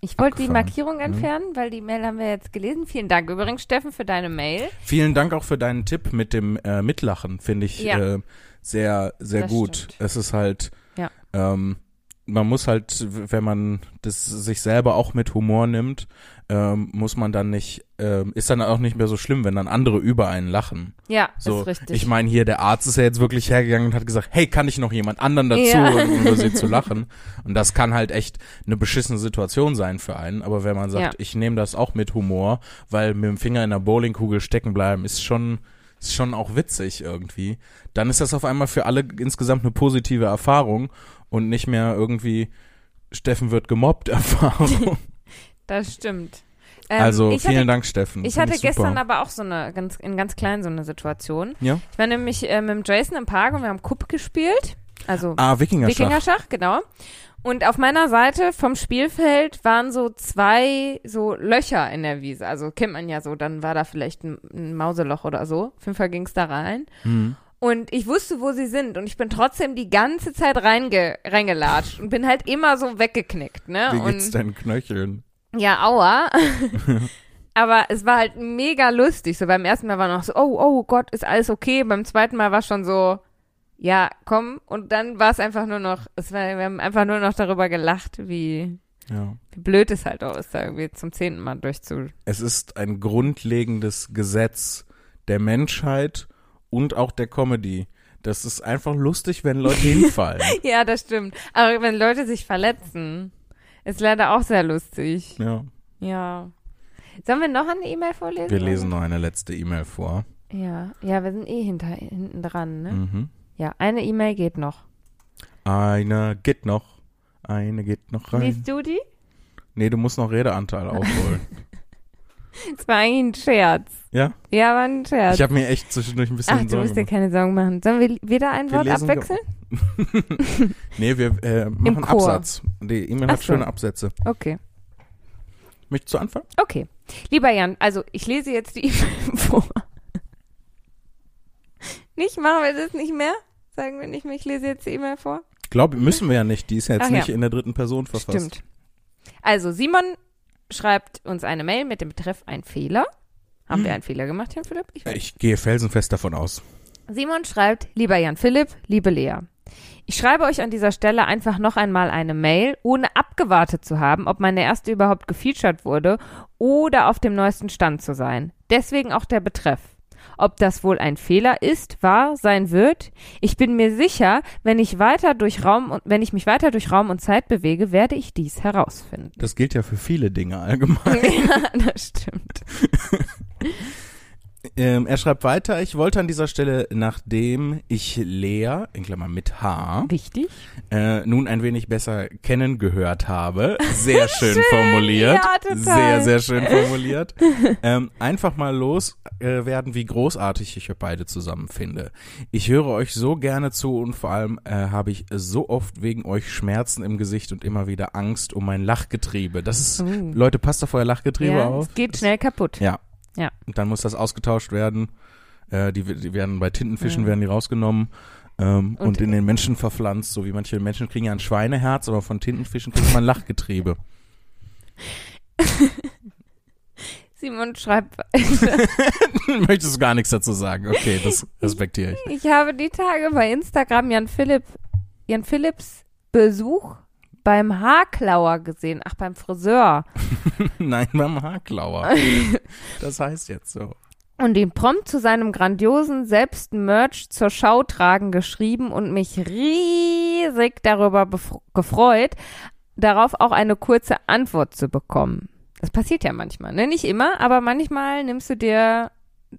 ich wollte die. Markierung entfernen, weil die Mail haben wir jetzt gelesen. Vielen Dank übrigens, Steffen, für deine Mail. Vielen Dank auch für deinen Tipp mit dem äh, Mitlachen. Finde ich Ja. äh, sehr, sehr Das gut. stimmt. Es ist halt, Ja. ähm, man muss halt, wenn man das sich selber auch mit Humor nimmt, ähm, muss man dann nicht, ähm, ist dann auch nicht mehr so schlimm, wenn dann andere über einen lachen. Ja, So, ist richtig. ich meine hier, der Arzt ist ja jetzt wirklich hergegangen und hat gesagt, hey, kann ich noch jemand anderen dazu, Ja. um über sie zu lachen? Und das kann halt echt eine beschissene Situation sein für einen. Aber wenn man sagt, Ja. ich nehme das auch mit Humor, weil mit dem Finger in der Bowlingkugel stecken bleiben, ist schon, ist schon auch witzig irgendwie. Dann ist das auf einmal für alle insgesamt eine positive Erfahrung und nicht mehr irgendwie Steffen wird gemobbt *laughs* Erfahrung. das stimmt. Ähm, also ich vielen hatte, Dank, Steffen. Ich Find hatte super. gestern aber auch so eine, ganz, in ganz klein so eine Situation. Ja? Ich war nämlich äh, mit dem Jason im Park und wir haben Kupp gespielt. Also Ah, Wikingerschach. Wikingerschach, genau. Und auf meiner Seite vom Spielfeld waren so zwei so Löcher in der Wiese. Also kennt man ja so, dann war da vielleicht ein, ein Mauseloch oder so. Auf jeden Fall ging's da rein. Mhm. Und ich wusste, wo sie sind. Und ich bin trotzdem die ganze Zeit reinge reingelatscht und bin halt immer so weggeknickt, ne? Wie und geht's deinen Knöcheln? ja, aua. *laughs* Aber es war halt mega lustig. So beim ersten Mal war noch so, oh, oh Gott, ist alles okay. Beim zweiten Mal war schon so, ja, komm. Und dann war es einfach nur noch, es war, wir haben einfach nur noch darüber gelacht, wie, Ja. wie blöd es halt auch ist, da irgendwie zum zehnten Mal durchzu. Es ist ein grundlegendes Gesetz der Menschheit und auch der Comedy. Das ist einfach lustig, wenn Leute hinfallen. *laughs* Ja, das stimmt. Aber wenn Leute sich verletzen, ist leider auch sehr lustig. ja. Ja. Sollen wir noch eine E-Mail vorlesen? Wir lesen noch eine letzte E-Mail vor. Ja, ja, wir sind eh hinter, hinten dran, ne? Mhm. Ja, eine E-Mail geht noch. Eine geht noch. Eine geht noch rein. Liest du die? Nee, du musst noch Redeanteil *laughs* aufholen. Es war eigentlich ein Scherz. ja? Ja, war ein Scherz. Ich habe mir echt zwischendurch ein bisschen Ach, du Sorgen musst dir keine Sorgen machen. Sollen wir wieder ein Wort abwechseln? *laughs* Nee, wir äh, machen Chor. Absatz. Die E-Mail hat so. schöne Absätze. Okay. Möchtest du anfangen? Okay. Lieber Jan, also ich lese jetzt die *laughs* E-Mail vor. Nicht? Machen wir das nicht mehr? Sagen wir nicht mehr, ich lese jetzt die E-Mail vor? Glaube, müssen wir ja nicht. Die ist ja jetzt Ach ja. nicht in der dritten Person verfasst. Stimmt. Also Simon schreibt uns eine Mail mit dem Betreff ein Fehler. Haben wir einen Fehler gemacht, Jan Philipp? Ich. Ich gehe felsenfest davon aus. Simon schreibt, lieber Jan Philipp, liebe Lea. Ich schreibe euch an dieser Stelle einfach noch einmal eine Mail, ohne abgewartet zu haben, ob meine erste überhaupt gefeatured wurde oder auf dem neuesten Stand zu sein. Deswegen auch der Betreff. Ob das wohl ein Fehler ist, war, sein wird. Ich bin mir sicher, wenn ich weiter durch Raum und wenn ich mich weiter durch Raum und Zeit bewege, werde ich dies herausfinden. Das gilt ja für viele Dinge allgemein. *laughs* ja, das stimmt. *laughs* Ähm, er schreibt weiter, ich wollte an dieser Stelle, nachdem ich Lea, in Klammern mit H, Wichtig. äh, nun ein wenig besser kennen gehört habe, sehr *laughs* schön, formuliert, ja, sehr, sehr schön *laughs* formuliert, ähm, einfach mal loswerden, äh, werden, wie großartig ich euch beide zusammen finde. Ich höre euch so gerne zu und vor allem äh, habe ich so oft wegen euch Schmerzen im Gesicht und immer wieder Angst um mein Lachgetriebe. Das ist, Uh. Leute, passt auf euer Lachgetriebe Ja, auf. es geht schnell kaputt. Ja. Ja. Und dann muss das ausgetauscht werden. Äh, die, die werden bei Tintenfischen Ja. werden die rausgenommen ähm, und, Und- in den Menschen verpflanzt. So wie manche Menschen kriegen ja ein Schweineherz, aber von Tintenfischen kriegt man Lachgetriebe. *laughs* Simon schreibt, *laughs* Möchtest du gar nichts dazu sagen? Okay, das respektiere ich. ich habe die Tage bei Instagram Jan Philipp, Jan Philipps Besuch beim Haarklauer gesehen. Ach, beim Friseur. *laughs* Nein, beim Haarklauer. *laughs* Das heißt jetzt so. und ihn prompt zu seinem grandiosen Selbstmerch zur Schau tragen geschrieben und mich riesig darüber gefreut, darauf auch eine kurze Antwort zu bekommen. Das passiert ja manchmal, ne? Nicht immer, aber manchmal nimmst du dir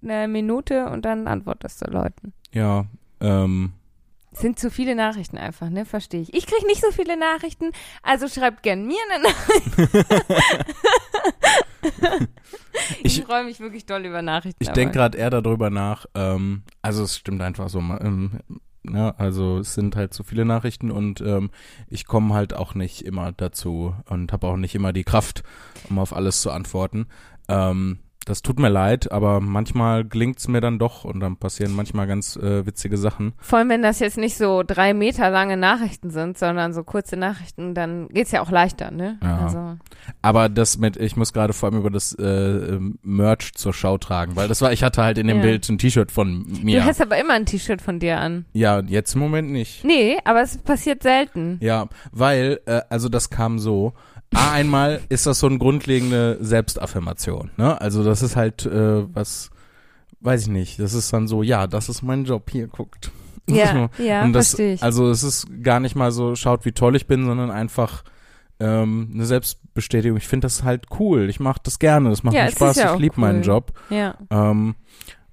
eine Minute und dann antwortest du Leuten. Ja, ähm, sind zu viele Nachrichten einfach, ne? Verstehe ich. Ich kriege nicht so viele Nachrichten, also schreibt gern mir eine Nachricht. *laughs* ich Ich- freue mich wirklich doll über Nachrichten. ich denke gerade eher darüber nach. Ähm, also es stimmt einfach so. Ähm, ne, also es sind halt zu viele Nachrichten und ähm, ich komme halt auch nicht immer dazu und habe auch nicht immer die Kraft, um auf alles zu antworten. Ähm, das tut mir leid, aber manchmal gelingt's mir dann doch und dann passieren manchmal ganz äh, witzige Sachen. Vor allem, wenn das jetzt nicht so drei Meter lange Nachrichten sind, sondern so kurze Nachrichten, dann geht's ja auch leichter, ne? Ja. Also, Aber das mit, ich muss gerade vor allem über das äh, Merch zur Schau tragen, weil das war, ich hatte halt in dem Ja. Bild ein T-Shirt von mir. Du hast aber immer ein T-Shirt von dir an. ja, jetzt im Moment nicht. Nee, aber es passiert selten. Ja, weil, äh, also das kam so. A, einmal ist das so eine grundlegende Selbstaffirmation, ne? Also das ist halt äh, was, weiß ich nicht, das ist dann so, ja, das ist mein Job, hier, guckt. *laughs* Ja, ja, Und das, verstehe ich. also es ist gar nicht mal so, schaut wie toll ich bin, sondern einfach ähm, eine Selbstbestätigung. Ich finde das halt cool, ich mache das gerne, das macht Ja, mir Spaß, ja ich liebe meinen cool. Job. ja. Ähm,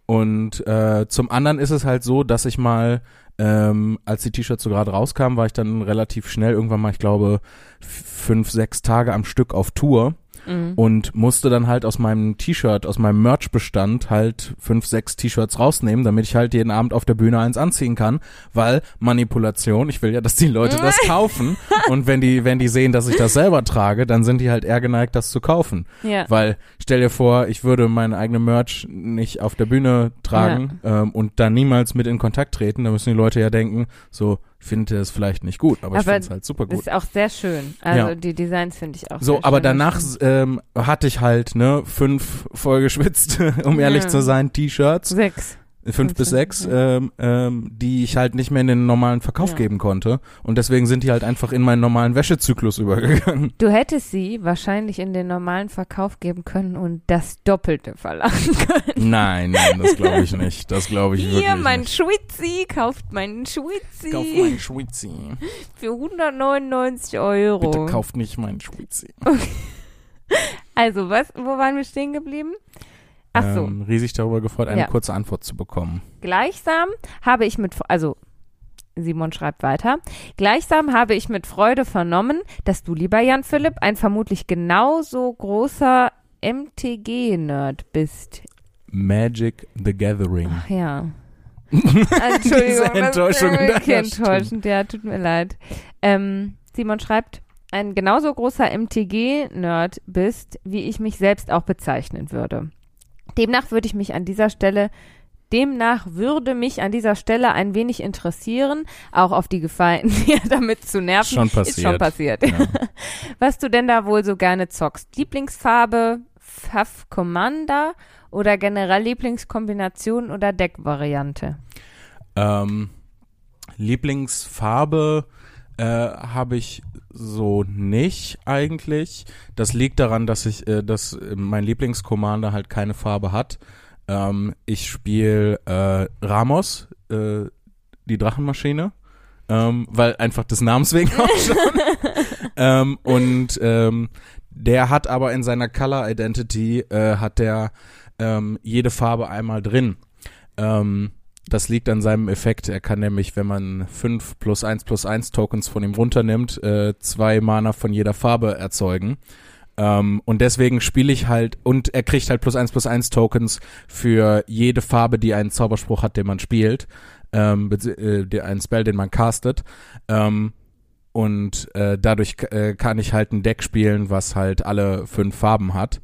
und äh, zum anderen ist es halt so, dass ich mal, ähm, als die T-Shirts so gerade rauskamen, war ich dann relativ schnell, irgendwann mal, ich glaube, fünf, sechs Tage am Stück auf Tour Mhm. und musste dann halt aus meinem T-Shirt, aus meinem Merch-Bestand halt fünf, sechs T-Shirts rausnehmen, damit ich halt jeden Abend auf der Bühne eins anziehen kann, weil Manipulation, ich will ja, dass die Leute das kaufen *laughs* und wenn die, wenn die sehen, dass ich das selber trage, dann sind die halt eher geneigt, das zu kaufen. ja. Weil stell dir vor, ich würde meine eigene Merch nicht auf der Bühne tragen ähm, und dann niemals mit in Kontakt treten, dann müssen die Leute ja denken, so, finde es vielleicht nicht gut, aber, ich Aber finde es halt super gut. ist auch sehr schön. Also Ja. die Designs finde ich auch So, aber danach ähm, hatte ich halt, ne, fünf vollgeschwitzt, *laughs* um ehrlich Ja. zu sein, T-Shirts, sechs. Fünf bis sechs, ja. ähm, ähm, die ich halt nicht mehr in den normalen Verkauf Ja. geben konnte. Und deswegen sind die halt einfach in meinen normalen Wäschezyklus *laughs* übergegangen. Du hättest sie wahrscheinlich in den normalen Verkauf geben können und das Doppelte verlangen *laughs* können. Nein, nein, das glaube ich nicht. Das glaube ich Hier, wirklich mein nicht. Schwitzi, kauft meinen Schwitzi Kauf meinen Schwitzi. *laughs* für 199 Euro. Bitte kauft nicht meinen Schwitzi. Also, was, wo waren wir stehen geblieben? Ach so, Ähm, riesig darüber gefreut, eine Ja. kurze Antwort zu bekommen. gleichsam habe ich mit, also, Simon schreibt weiter. Gleichsam habe ich mit Freude vernommen, dass du, lieber Jan Philipp, ein vermutlich genauso großer MTG-Nerd bist. Magic the Gathering. Ach ja. *laughs* Entschuldigung, Diese das Enttäuschung, ist enttäuschend. Ja, tut mir leid. Ähm, Simon schreibt, ein genauso großer MTG-Nerd bist, wie ich mich selbst auch bezeichnen würde. Demnach würde ich mich an dieser Stelle, demnach würde mich an dieser Stelle ein wenig interessieren, auch auf die Gefahr, *laughs* dir damit zu nerven. Schon Ist schon passiert. passiert. Ja. *laughs* Was du denn da wohl so gerne zockst? Lieblingsfarbe, Pfaff Commander oder generell Lieblingskombination oder Deckvariante? Ähm, Lieblingsfarbe äh, habe ich so nicht eigentlich. Das liegt daran, dass ich, äh, dass mein Lieblingscommander halt keine Farbe hat. Ähm, ich spiele äh, Ramos, äh, die Drachenmaschine, ähm, weil einfach des Namens wegen auch schon. *laughs* ähm, und ähm, Der hat aber in seiner Color Identity äh, hat der ähm, jede Farbe einmal drin. Ähm, das liegt an seinem Effekt. Er kann nämlich, wenn man 5 plus 1 plus 1 Tokens von ihm runternimmt, äh, zwei Mana von jeder Farbe erzeugen. Ähm, und deswegen spiele ich halt, und er kriegt halt plus 1 plus 1 Tokens für jede Farbe, die einen Zauberspruch hat, den man spielt. Ähm, äh, einen Spell, den man castet. Ähm, und äh, dadurch äh, kann ich halt ein Deck spielen, was halt alle fünf Farben hat.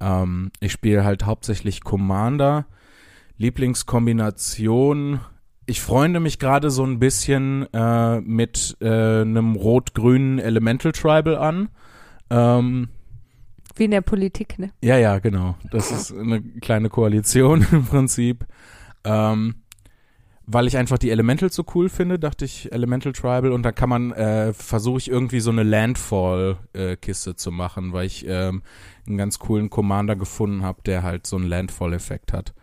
Ähm, ich spiele halt hauptsächlich Commander. Lieblingskombination. Ich freunde mich gerade so ein bisschen äh, mit äh, einem rot-grünen Elemental Tribal an. Ähm, Wie in der Politik, ne? ja, ja, genau. Das ist eine kleine Koalition *laughs* im Prinzip. Ähm, weil ich einfach die Elemental so cool finde, dachte ich Elemental Tribal und da kann man, äh, versuche ich irgendwie so eine Landfall-Kiste zu machen, weil ich ähm, einen ganz coolen Commander gefunden habe, der halt so einen Landfall-Effekt hat.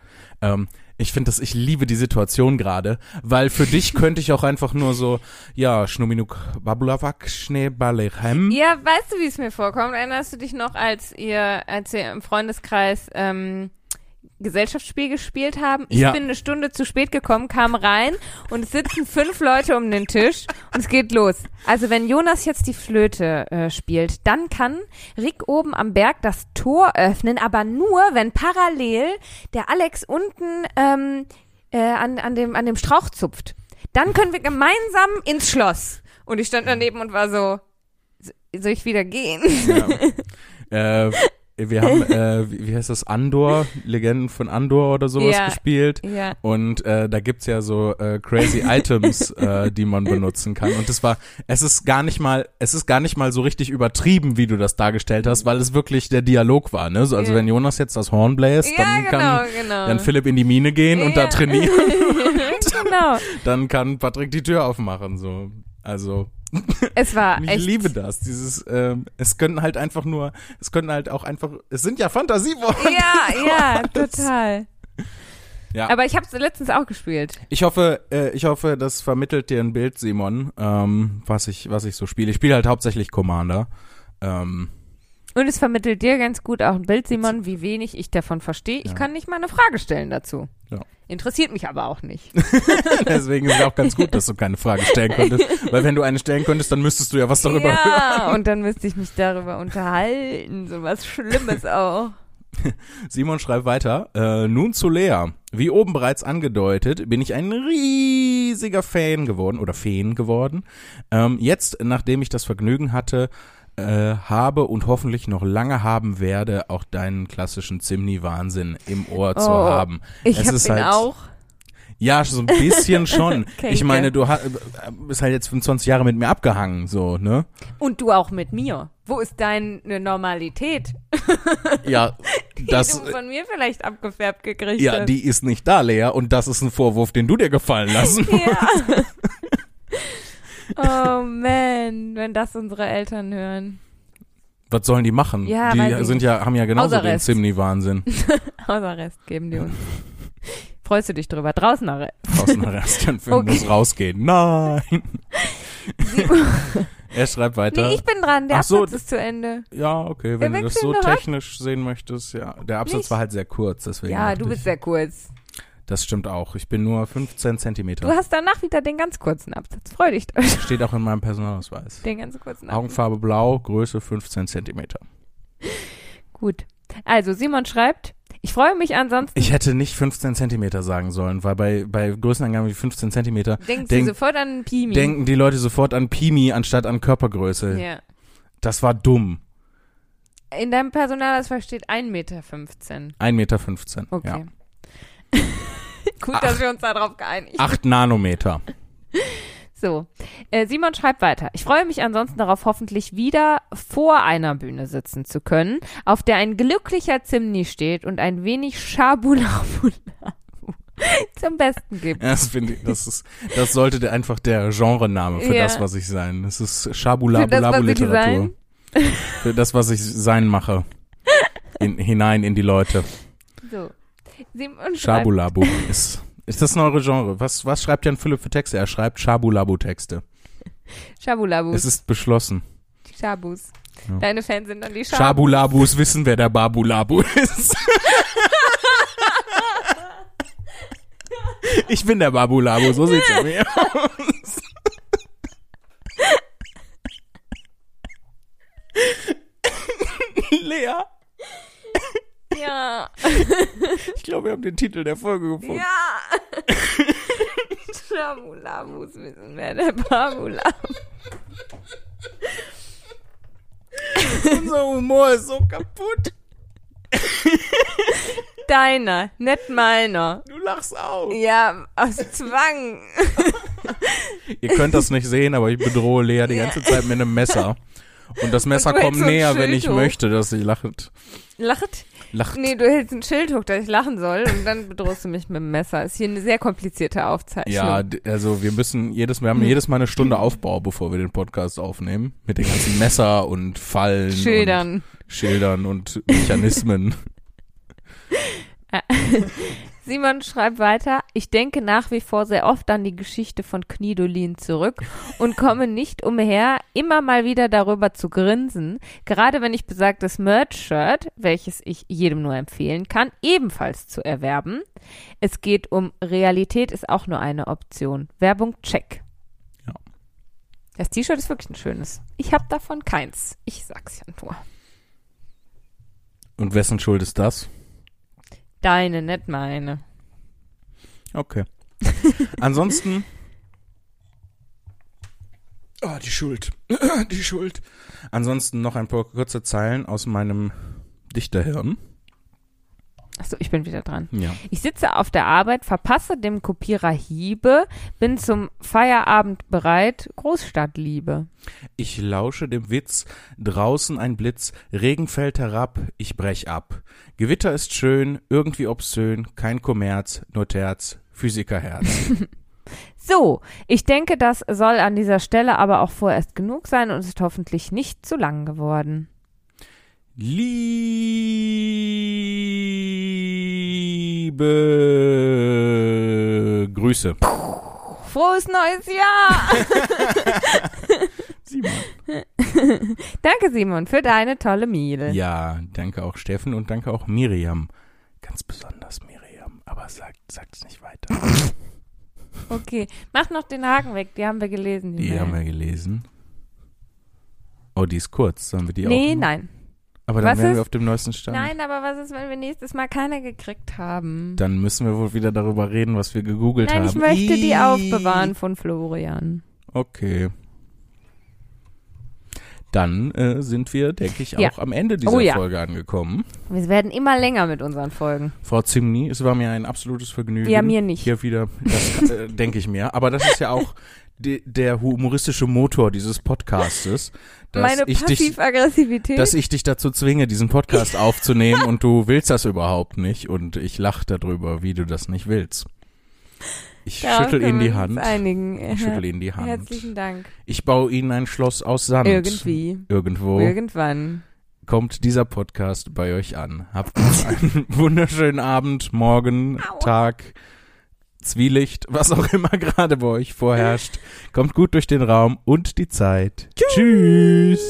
Ähm, ich finde das, ich liebe die Situation gerade, weil für dich *laughs* könnte ich auch einfach nur so, ja, Schnuminuk Babulavak Schneeballerhem. Ja, weißt du, wie es mir vorkommt? Erinnerst du dich noch, als ihr, als ihr im Freundeskreis ähm, Gesellschaftsspiel gespielt haben? Ich Ja. bin eine Stunde zu spät gekommen, kam rein und es sitzen fünf Leute um den Tisch und es geht los. Also wenn Jonas jetzt die Flöte äh, spielt, dann kann Rick oben am Berg das Tor öffnen, aber nur, wenn parallel der Alex unten ähm, äh, an, an, dem, an dem Strauch zupft. Dann können wir gemeinsam ins Schloss. Und ich stand daneben und war so, soll ich wieder gehen? Ja. *laughs* äh, wir haben, äh, wie, heißt das, Andor, Legenden von Andor oder sowas Ja. gespielt. ja. Und äh, da gibt's ja so äh, crazy Items, *laughs* äh, die man benutzen kann. Und das war, es ist gar nicht mal, es ist gar nicht mal so richtig übertrieben, wie du das dargestellt hast, weil es wirklich der Dialog war. Ne? So, also Ja. wenn Jonas jetzt das Horn bläst, dann genau, kann genau. dann Philipp in die Mine gehen und da trainieren. *laughs* *laughs* genau. Dann kann Patrick die Tür aufmachen. So, also Es war *laughs* ich echt. liebe das. Dieses, ähm, es könnten halt einfach nur, es könnten halt auch einfach, es sind ja Fantasieworte. Ja, *laughs* ja, total. Ja. Aber ich habe es letztens auch gespielt. Ich hoffe, äh, ich hoffe, das vermittelt dir ein Bild, Simon, ähm, was ich, was ich so spiele. Ich spiele halt hauptsächlich Commander. Ähm, Und es vermittelt dir ganz gut auch ein Bild, Simon, wie wenig ich davon verstehe. Ich Ja. kann nicht mal eine Frage stellen dazu. Ja. Interessiert mich aber auch nicht. *laughs* deswegen ist es auch ganz gut, dass du keine Frage stellen konntest. Weil wenn du eine stellen könntest, dann müsstest du ja was darüber hören. ja, und dann müsste ich mich darüber unterhalten. So was Schlimmes *laughs* auch. Simon schreibt weiter. Äh, nun zu Lea. Wie oben bereits angedeutet, bin ich ein riesiger Fan geworden oder Fan geworden. Ähm, jetzt, nachdem ich das Vergnügen hatte, äh, habe und hoffentlich noch lange haben werde, auch deinen klassischen Zimni-Wahnsinn im Ohr zu Oh, haben. Ich Es ist ihn halt- auch. Ja, so ein bisschen *laughs* schon. Kenke. ich meine, du ha- bist halt jetzt 25 Jahre mit mir abgehangen, so, ne? Und du auch mit mir. Wo ist deine Normalität, *laughs* Ja, die das, du von mir vielleicht abgefärbt gekriegt ja, hast? die ist nicht da, Lea, und das ist ein Vorwurf, den du dir gefallen lassen *laughs* Ja. Oh man, wenn das unsere Eltern hören. Was sollen die machen? Ja, die sind ja, haben ja genauso den. Zimni-Wahnsinn. *laughs* Hausarrest geben die uns. Freust du dich drüber? Draußen Arrest. Außenarrest, Jan Film *laughs* Okay. muss rausgehen. Nein. *laughs* er schreibt weiter. Nee, ich bin dran. Der so, Absatz ist zu Ende. ja, okay, wenn du das so technisch sehen möchtest, ja. Der Absatz Nicht? war halt sehr kurz, deswegen. Ja, du bist sehr kurz. Das stimmt auch. Ich bin nur 15 Zentimeter. Du hast danach wieder den ganz kurzen Absatz. Freu dich. *laughs* Steht auch in meinem Personalausweis. Den ganz kurzen Absatz. Augenfarbe blau, Größe 15 Zentimeter. Gut. Also, Simon schreibt, ich freue mich ansonsten. Ich hätte nicht 15 Zentimeter sagen sollen, weil bei, bei Größenangaben wie 15 Zentimeter Denkst denk- du sofort an Pimi? denken die Leute sofort an Pimi anstatt an Körpergröße. ja. Das war dumm. In deinem Personalausweis steht 1,15 Meter. 1,15 Meter. Okay. Ja. *laughs* Gut, dass wir uns darauf geeinigt haben. 8 Nanometer. *laughs* So, äh, Simon schreibt weiter. Ich freue mich ansonsten darauf, hoffentlich wieder vor einer Bühne sitzen zu können, auf der ein glücklicher Zimni steht und ein wenig Schabulabulabu *laughs* zum Besten gibt. Ja, Das finde ich, das ist, das sollte der, einfach der Genrename für Ja. das, was ich sein. Das ist Schabulabulabu-Literatur. Für das, was ich sein mache. In, hinein in die Leute. So. Schabulabu ist, ist das ein eure Genre? Was, was schreibt Jan Philipp für Texte? Er schreibt Schabulabu-Texte. Schabulabu, Es ist beschlossen. Schabus. Ja. Deine Fans sind dann die Schabu. Schabulabus wissen, wer der Babulabu ist. ich bin der Babulabu, so sieht's bei mir aus. Lea, Ja. *laughs* ich glaube, wir haben den Titel der Folge gefunden. Ja. Schabulabus wissen, wer der Babulabu. Unser Humor ist so kaputt. Deiner, nicht meiner. Du lachst auch. Ja, aus Zwang. *laughs* Ihr könnt das nicht sehen, aber ich bedrohe Lea die ganze Zeit mit einem Messer. Und das Messer Und kommt näher, wenn ich hoch. möchte, dass sie lacht. Lacht? Lacht. Nee, du hältst ein Schild hoch, dass ich lachen soll und dann bedrohst du mich mit dem Messer. Ist hier eine sehr komplizierte Aufzeichnung. Ja, also wir müssen jedes, wir haben jedes Mal eine Stunde Aufbau, bevor wir den Podcast aufnehmen. Mit den ganzen Messer und Fallen. Schildern. Und Schildern und Mechanismen. *laughs* *laughs* Simon schreibt weiter, ich denke nach wie vor sehr oft an die Geschichte von Knidolin zurück und komme nicht umher, immer mal wieder darüber zu grinsen, gerade wenn ich besagtes Merch-Shirt, welches ich jedem nur empfehlen kann, ebenfalls zu erwerben. Es geht um Realität ist auch nur eine Option. Werbung check. Ja. Das T-Shirt ist wirklich ein schönes. Ich habe davon keins. Ich sag's ja nur. Und wessen Schuld ist das? Deine, nicht meine. Okay. Ansonsten. Oh, die Schuld. *clears throat* die Schuld. Ansonsten noch ein paar kurze Zeilen aus meinem Dichterhirn. Achso, ich bin wieder dran. Ja. Ich sitze auf der Arbeit, verpasse dem Kopierer Hiebe, bin zum Feierabend bereit, Großstadtliebe. Ich lausche dem Witz, draußen ein Blitz, Regen fällt herab, ich brech ab. Gewitter ist schön, irgendwie obszön, kein Kommerz, nur Terz, Physikerherz. *laughs* So, ich denke, das soll an dieser Stelle aber auch vorerst genug sein und ist hoffentlich nicht zu lang geworden. Liebe Grüße. Frohes neues Jahr! *laughs* Simon. Danke, Simon, für deine tolle Miele. Ja, danke auch Steffen und danke auch Miriam. Ganz besonders Miriam, aber sagt sag's nicht weiter. *laughs* Okay, mach noch den Haken weg, die haben wir gelesen. Die, Die haben wir gelesen. Oh, die ist kurz. Sollen wir die nee, auch? nein. Aber dann Was wären ist? wir auf dem neuesten Stand. Nein, aber was ist, wenn wir nächstes Mal keine gekriegt haben? Dann müssen wir wohl wieder darüber reden, was wir gegoogelt Nein, haben. ich möchte die Ih. aufbewahren von Florian. Okay. Dann äh, sind wir, denke ich, auch Ja. am Ende dieser Oh ja. Folge angekommen. Wir werden immer länger mit unseren Folgen. Frau Zimni, es war mir ein absolutes Vergnügen. Ja, mir nicht. Hier wieder, das äh, *laughs* denke ich mir. Aber das ist ja auch de, der humoristische Motor dieses Podcastes, dass Meine ich dich, dass ich dich dazu zwinge, diesen Podcast aufzunehmen und du willst das überhaupt nicht und ich lache darüber, wie du das nicht willst. Ich Darauf schüttel Ihnen die Hand. Einigen. Ich schüttel Ihnen die *laughs* Hand. Herzlichen Dank. Ich baue Ihnen ein Schloss aus Sand. Irgendwie. Irgendwo Irgendwann. kommt dieser Podcast bei euch an. Habt einen *laughs* wunderschönen Abend, Morgen, Aua. Tag, Zwielicht, was auch immer *laughs* gerade bei euch vorherrscht. Kommt gut durch den Raum und die Zeit. Tschüss.